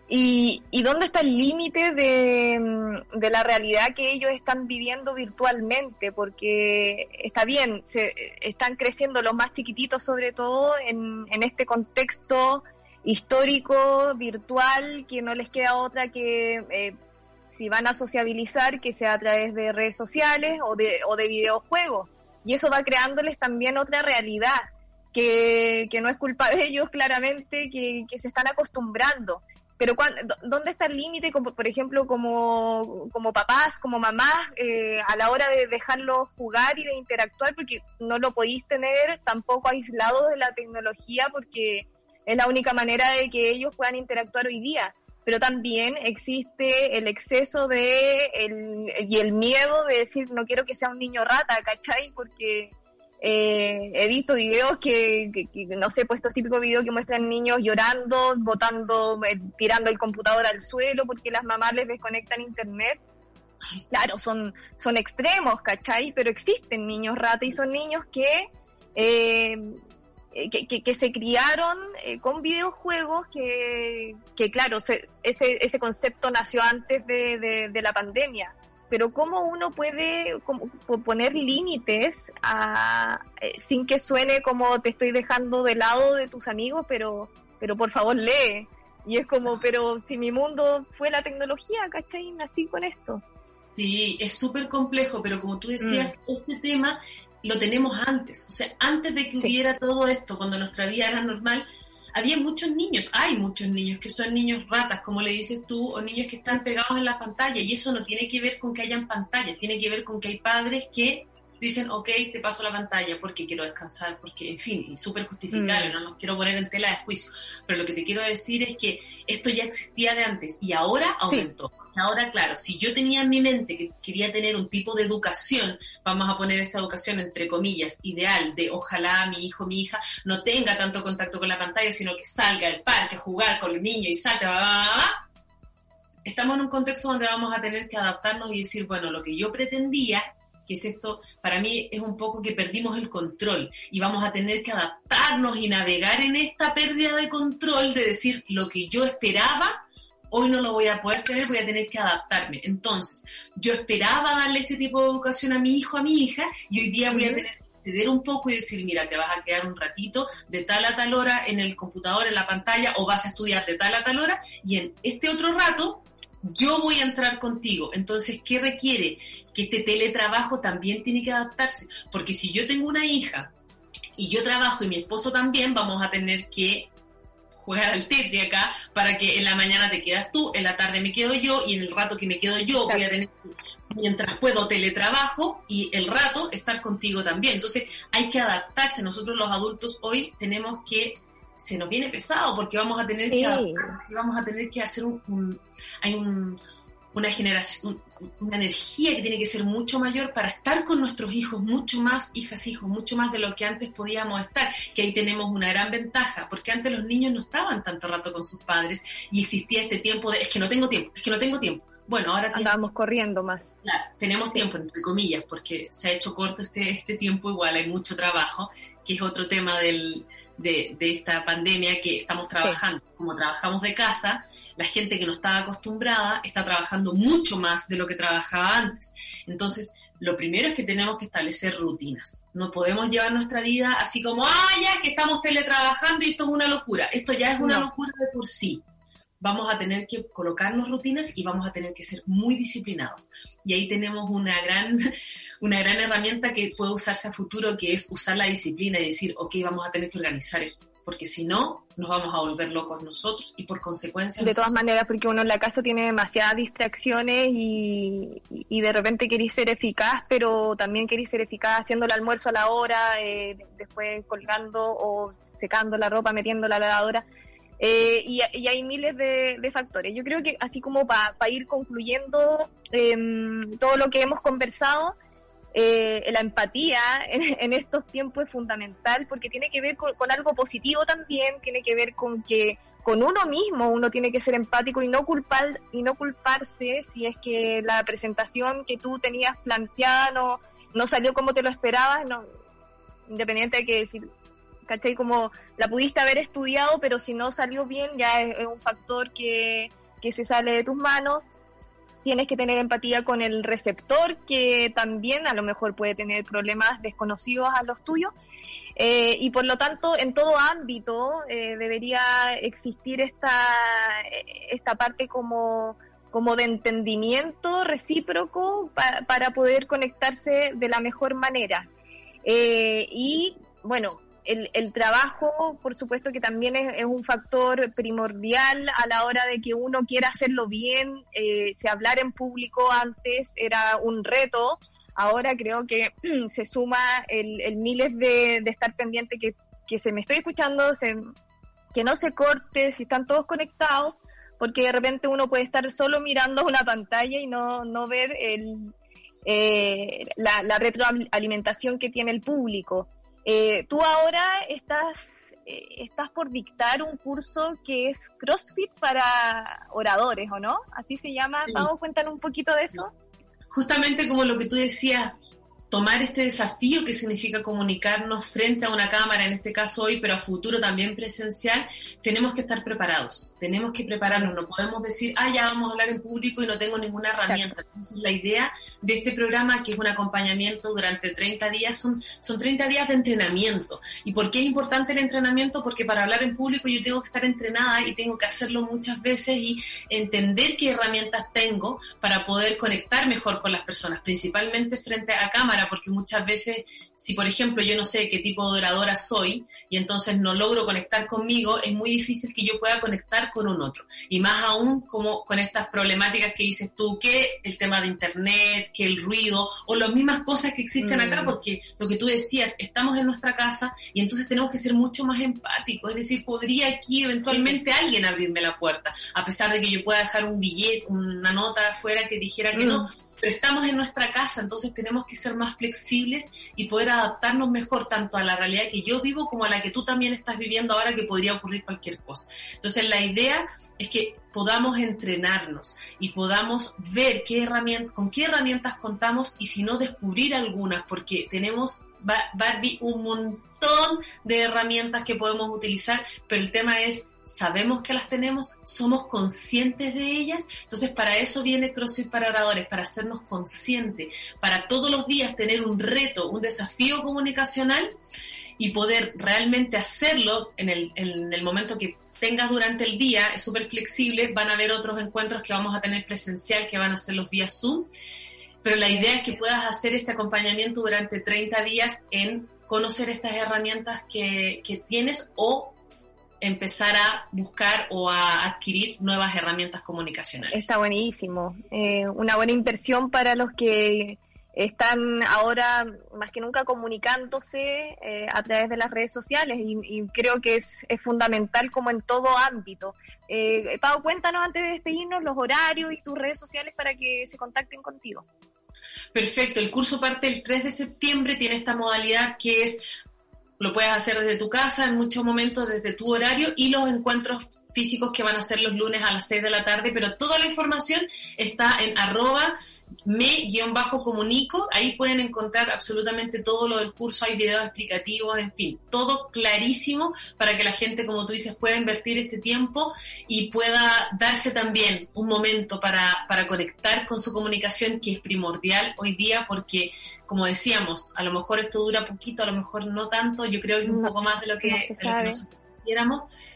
¿Y, dónde está el límite de, la realidad que ellos están viviendo virtualmente? Porque está bien, se, están creciendo los más chiquititos sobre todo en, este contexto histórico, virtual, que no les queda otra que eh, si van a sociabilizar, que sea a través de redes sociales o de, o de videojuegos. Y eso va creándoles también otra realidad, que, no es culpa de ellos claramente, que, que se están acostumbrando pero ¿dónde está el límite, como, por ejemplo, como, como papás, como mamás, eh, a la hora de dejarlos jugar y de interactuar? Porque no lo podéis tener tampoco aislado de la tecnología porque es la única manera de que ellos puedan interactuar hoy día. Pero también existe el exceso de el, y el miedo de decir no quiero que sea un niño rata, ¿cachai? Porque eh, he visto videos que, no sé, pues estos típicos videos que muestran niños llorando, botando, eh, tirando el computador al suelo porque las mamás les desconectan internet. Claro, son, son extremos, ¿cachai? Pero existen niños rata y son niños que, eh, que, se criaron con videojuegos que, claro, ese, ese concepto nació antes de, de la pandemia pero cómo uno puede poner límites eh, sin que suene como te estoy dejando de lado de tus amigos, pero, pero por favor lee. Y es como, pero si mi mundo fue la tecnología, ¿cachai? Nací con esto. Sí, es súper complejo, pero como tú decías, mm. este tema lo tenemos antes. O sea, antes de que hubiera todo esto, cuando nuestra vida era normal, había muchos niños, hay muchos niños que son niños ratas, como le dices tú, o niños que están pegados en la pantalla, y eso no tiene que ver con que hayan pantallas, tiene que ver con que hay padres que dicen, ok, te paso la pantalla porque quiero descansar, porque, en fin, y súper justificable, mm. no nos quiero poner en tela de juicio, pero lo que te quiero decir es que esto ya existía de antes y ahora aumentó. Ahora, claro, si yo tenía en mi mente que quería tener un tipo de educación, vamos a poner esta educación entre comillas, ideal, de ojalá mi hijo, mi hija no tenga tanto contacto con la pantalla, sino que salga al parque a jugar con el niño y salte, estamos en un contexto donde vamos a tener que adaptarnos y decir, bueno, lo que yo pretendía que es esto, para mí es un poco que perdimos el control y vamos a tener que adaptarnos y navegar en esta pérdida de control de decir lo que yo esperaba hoy no lo voy a poder tener, voy a tener que adaptarme. Entonces, yo esperaba darle este tipo de educación a mi hijo, a mi hija, y hoy día voy a tener que ceder un poco y decir, mira, te vas a quedar un ratito de tal a tal hora en el computador, en la pantalla, o vas a estudiar de tal a tal hora, y en este otro rato yo voy a entrar contigo. Entonces, ¿qué requiere? Que este teletrabajo también tiene que adaptarse, porque si yo tengo una hija y yo trabajo y mi esposo también, vamos a tener que jugar al Tetri acá para que en la mañana te quedas tú, en la tarde me quedo yo y en el rato que me quedo yo voy a tener, mientras puedo, teletrabajo y el rato estar contigo también. Entonces hay que adaptarse. Nosotros los adultos hoy tenemos que se nos viene pesado porque vamos a tener que vamos a tener que hacer un hay un, una generación, una energía que tiene que ser mucho mayor para estar con nuestros hijos, mucho más, hijas, hijos, mucho más de lo que antes podíamos estar, que ahí tenemos una gran ventaja, porque antes los niños no estaban tanto rato con sus padres y existía este tiempo de, es que no tengo tiempo, es que no tengo tiempo. Bueno, ahora andamos corriendo más. Claro, tenemos tiempo, entre comillas, porque se ha hecho corto este, este tiempo, igual hay mucho trabajo, que es otro tema del, de, esta pandemia que estamos trabajando. Como trabajamos de casa, la gente que no estaba acostumbrada está trabajando mucho más de lo que trabajaba antes. Entonces, lo primero es que tenemos que establecer rutinas. No podemos llevar nuestra vida así como, ah, ya que estamos teletrabajando y esto es una locura. Esto ya es una locura de por sí vamos a tener que colocarnos rutinas y vamos a tener que ser muy disciplinados. Y ahí tenemos una gran, (laughs) una gran herramienta que puede usarse a futuro, que es usar la disciplina y decir, ok, vamos a tener que organizar esto, porque si no, nos vamos a volver locos nosotros y por consecuencia... De todas maneras, porque uno en la casa tiene demasiadas distracciones y, y de repente queréis ser eficaz, pero también queréis ser eficaz haciendo el almuerzo a la hora, eh, después colgando o secando la ropa, metiéndola a la lavadora. Eh, y, hay miles de, factores. Yo creo que así como para ir concluyendo em, todo lo que hemos conversado, eh, la empatía (laughs) en, estos tiempos es fundamental porque tiene que ver con, algo positivo también, tiene que ver con que con uno mismo uno tiene que ser empático y no culpar y no culparse si es que la presentación que tú tenías planteada no, no salió como te lo esperabas, no, independiente de que decir ¿cachai? Como la pudiste haber estudiado, pero si no salió bien, ya es, un factor que, se sale de tus manos. Tienes que tener empatía con el receptor, que también a lo mejor puede tener problemas desconocidos a los tuyos. Eh, y por lo tanto, en todo ámbito eh, debería existir esta, esta parte como, como de entendimiento recíproco para poder conectarse de la mejor manera. Eh, y bueno, el, trabajo, por supuesto que también es, un factor primordial a la hora de que uno quiera hacerlo bien. Eh, hablar en público antes era un reto, ahora creo que (clears throat) se suma el, miles de, estar pendiente que, que, se me estoy escuchando, que no se corte, si están todos conectados, porque de repente uno puede estar solo mirando una pantalla y no, no ver el, eh, la, la retroalimentación que tiene el público. Eh, tú ahora estás, eh, estás por dictar un curso que es CrossFit para oradores, ¿o no? Así se llama. Vamos, a cuéntanos un poquito de eso. Justamente como lo que tú decías, tomar este desafío que significa comunicarnos frente a una cámara, en este caso hoy, pero a futuro también presencial, tenemos que estar preparados, tenemos que prepararnos, no podemos decir, ah, ya vamos a hablar en público y no tengo ninguna herramienta. Entonces, la idea de este programa, que es un acompañamiento durante 30 días, son, son 30 días de entrenamiento. ¿Y por qué es importante el entrenamiento? Porque para hablar en público yo tengo que estar entrenada y tengo que hacerlo muchas veces y entender qué herramientas tengo para poder conectar mejor con las personas, principalmente frente a cámara porque muchas veces, si por ejemplo yo no sé qué tipo de oradora soy y entonces no logro conectar conmigo, es muy difícil que yo pueda conectar con un otro. Y más aún como con estas problemáticas que dices tú, que el tema de internet, que el ruido o las mismas cosas que existen acá, mm. porque lo que tú decías, estamos en nuestra casa y entonces tenemos que ser mucho más empáticos, es decir, podría aquí eventualmente alguien abrirme la puerta, a pesar de que yo pueda dejar un billete, una nota afuera que dijera que no, mm pero estamos en nuestra casa, entonces tenemos que ser más flexibles y poder adaptarnos mejor tanto a la realidad que yo vivo como a la que tú también estás viviendo ahora que podría ocurrir cualquier cosa. Entonces la idea es que podamos entrenarnos y podamos ver qué herramientas, con qué herramientas contamos y si no descubrir algunas, porque tenemos Barbie un montón de herramientas que podemos utilizar, pero el tema es sabemos que las tenemos, somos conscientes de ellas. Entonces, para eso viene CrossFit para oradores, para hacernos conscientes, para todos los días tener un reto, un desafío comunicacional y poder realmente hacerlo en el, el momento que tengas durante el día, es súper flexible, van a haber otros encuentros que vamos a tener presencial, que van a ser los vía Zoom, pero la idea es que puedas hacer este acompañamiento durante 30 días en conocer estas herramientas que, que tienes o empezar a buscar o a adquirir nuevas herramientas comunicacionales. Está buenísimo. Eh, una buena inversión para los que están ahora más que nunca comunicándose eh, a través de las redes sociales y, creo que es, fundamental como en todo ámbito. Eh, Pau, cuéntanos antes de despedirnos los horarios y tus redes sociales para que se contacten contigo. Perfecto, el curso parte el 3 de septiembre, tiene esta modalidad que es lo puedes hacer desde tu casa, en muchos momentos desde tu horario y los encuentros físicos que van a ser los lunes a las 6 de la tarde, pero toda la información está en arroba me-comunico, ahí pueden encontrar absolutamente todo lo del curso, hay videos explicativos, en fin, todo clarísimo para que la gente, como tú dices, pueda invertir este tiempo y pueda darse también un momento para, para conectar con su comunicación, que es primordial hoy día, porque, como decíamos, a lo mejor esto dura poquito, a lo mejor no tanto, yo creo que un poco más de lo que,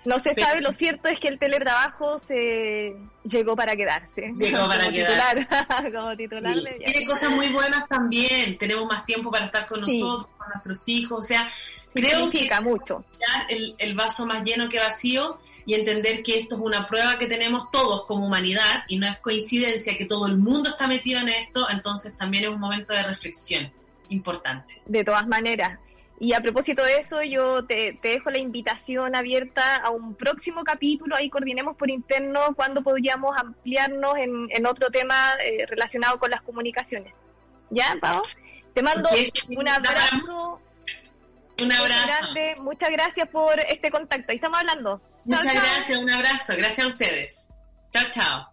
no se sabe, lo cierto es que el teletrabajo se llegó para quedarse. Llegó para como Titular, (laughs) como titular. Tiene cosas muy buenas también, tenemos más tiempo para estar con nosotros, con nuestros hijos, o sea, creo que mucho. El, el vaso más lleno que vacío y entender que esto es una prueba que tenemos todos como humanidad y no es coincidencia que todo el mundo está metido en esto, entonces también es un momento de reflexión importante. De todas maneras, y a propósito de eso, yo te, dejo la invitación abierta a un próximo capítulo, ahí coordinemos por interno cuándo podríamos ampliarnos en, otro tema eh, relacionado con las comunicaciones. ¿Ya, Pau? Te mando un abrazo. Un abrazo. Grande. Muchas gracias por este contacto. Ahí estamos hablando. Muchas gracias, un abrazo. Gracias a ustedes. Chao, chao.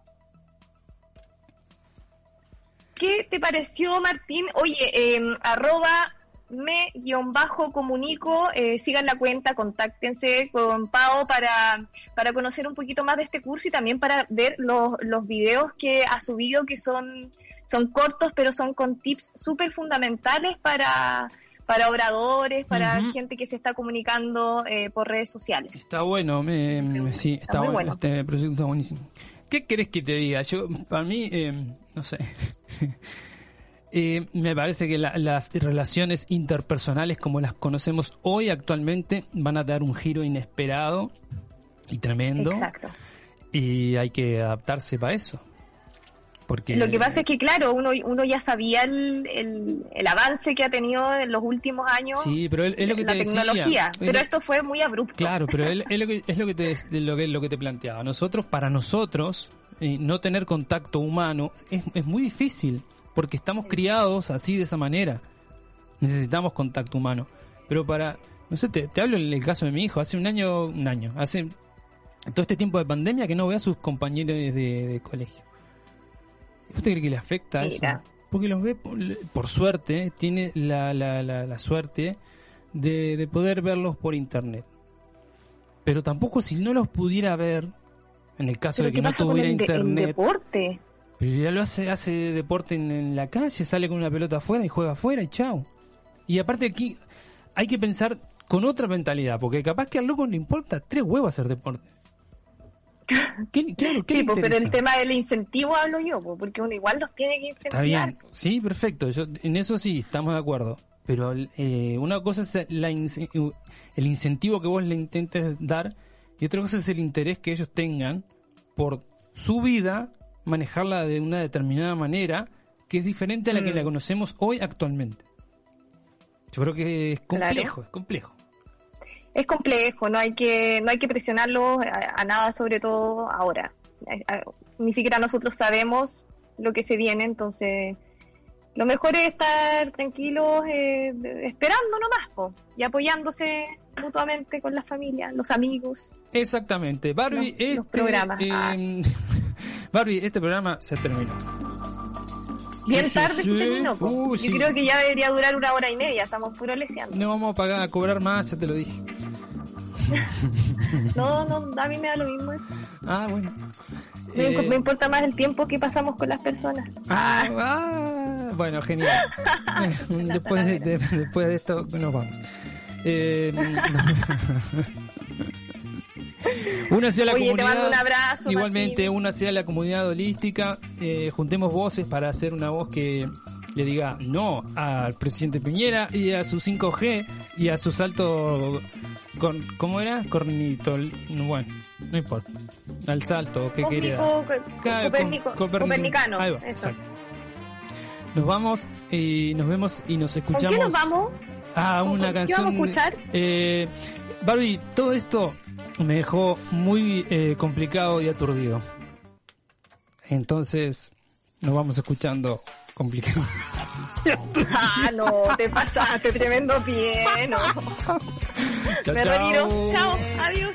¿Qué te pareció, Martín? Oye, eh, arroba me-comunico, eh, sigan la cuenta, contáctense con Pau para, para conocer un poquito más de este curso y también para ver los, los videos que ha subido que son, son cortos pero son con tips súper fundamentales para, para oradores, para gente que se está comunicando eh, por redes sociales. Está bueno, me, sí, está, bueno, Este proyecto está buenísimo. ¿Qué querés que te diga? Yo, para mí, eh, no sé. (laughs) Eh, me parece que las relaciones interpersonales como las conocemos hoy actualmente van a dar un giro inesperado y tremendo. Exacto. Y hay que adaptarse para eso. Porque... Lo que pasa es que, claro, uno, uno ya sabía el, el, avance que ha tenido en los últimos años sí, pero es lo que la tecnología, pero esto fue muy abrupto. Claro, pero (laughs) es, lo que, es lo que te, lo que, lo que te planteaba. Nosotros, para nosotros, eh, no tener contacto humano es, es muy difícil, porque estamos criados así de esa manera. Necesitamos contacto humano. Pero para, no sé, te, te hablo en el caso de mi hijo, hace un año, un año, hace todo este tiempo de pandemia que no ve a sus compañeros de, de colegio ¿Usted cree que le afecta eso? Porque los ve, por, suerte, tiene la, la, la, suerte de, poder verlos por internet. Pero tampoco si no los pudiera ver, en el caso de que no tuviera internet. deporte? Pero ya lo hace, hace deporte en, la calle, sale con una pelota afuera y juega afuera y chao. Y aparte aquí hay que pensar con otra mentalidad, porque capaz que al loco le importa tres huevos hacer deporte. (laughs) ¿Qué, claro, ¿qué sí, pero el tema del incentivo hablo yo, porque uno igual los tiene que incentivar. Está bien, sí, perfecto, yo, en eso sí, estamos de acuerdo. Pero eh, una cosa es el incentivo que vos le intentes dar y otra cosa es el interés que ellos tengan por su vida, manejarla de una determinada manera que es diferente a la que mm. la conocemos hoy actualmente. Yo creo que es complejo, es complejo es complejo, no hay que, no hay que presionarlo a, nada, sobre todo ahora. ni siquiera nosotros sabemos lo que se viene, entonces lo mejor es estar tranquilos, eh, esperando nomás, y apoyándose mutuamente con la familia, los amigos. Exactamente. Barbie, este, em, (laughs) Barbie, este programa se terminó. Bien tarde se terminó. Yo creo que ya debería durar una hora y media, estamos puro leseando. No vamos a pagar a cobrar más, ya te lo dije. (laughs) no, no, a mí me da lo mismo eso. Ah, bueno. Me, eh, importa más el tiempo que pasamos con las personas. Ah, ah bueno, genial. (laughs) después, de, después de esto nos vamos. Eh, (laughs) una hacia la comunidad. un abrazo, igualmente, una hacia la comunidad holística. Eh, juntemos voces para hacer una voz que le diga no al presidente Piñera y a su 5G y a su salto con, ¿cómo era? Cornitol, bueno, no importa. Al salto, ¿qué quería? Copernicano. Ahí va, exacto. Nos vamos y nos vemos y nos escuchamos. ¿Con qué nos vamos? Ah, una canción. vamos a escuchar? Eh, Barbie, todo esto me dejó muy eh, complicado y aturdido. Entonces, nos vamos escuchando complicado. (laughs) ah, no, te pasaste, tremendo pie, no. Me retiro. Chao, adiós.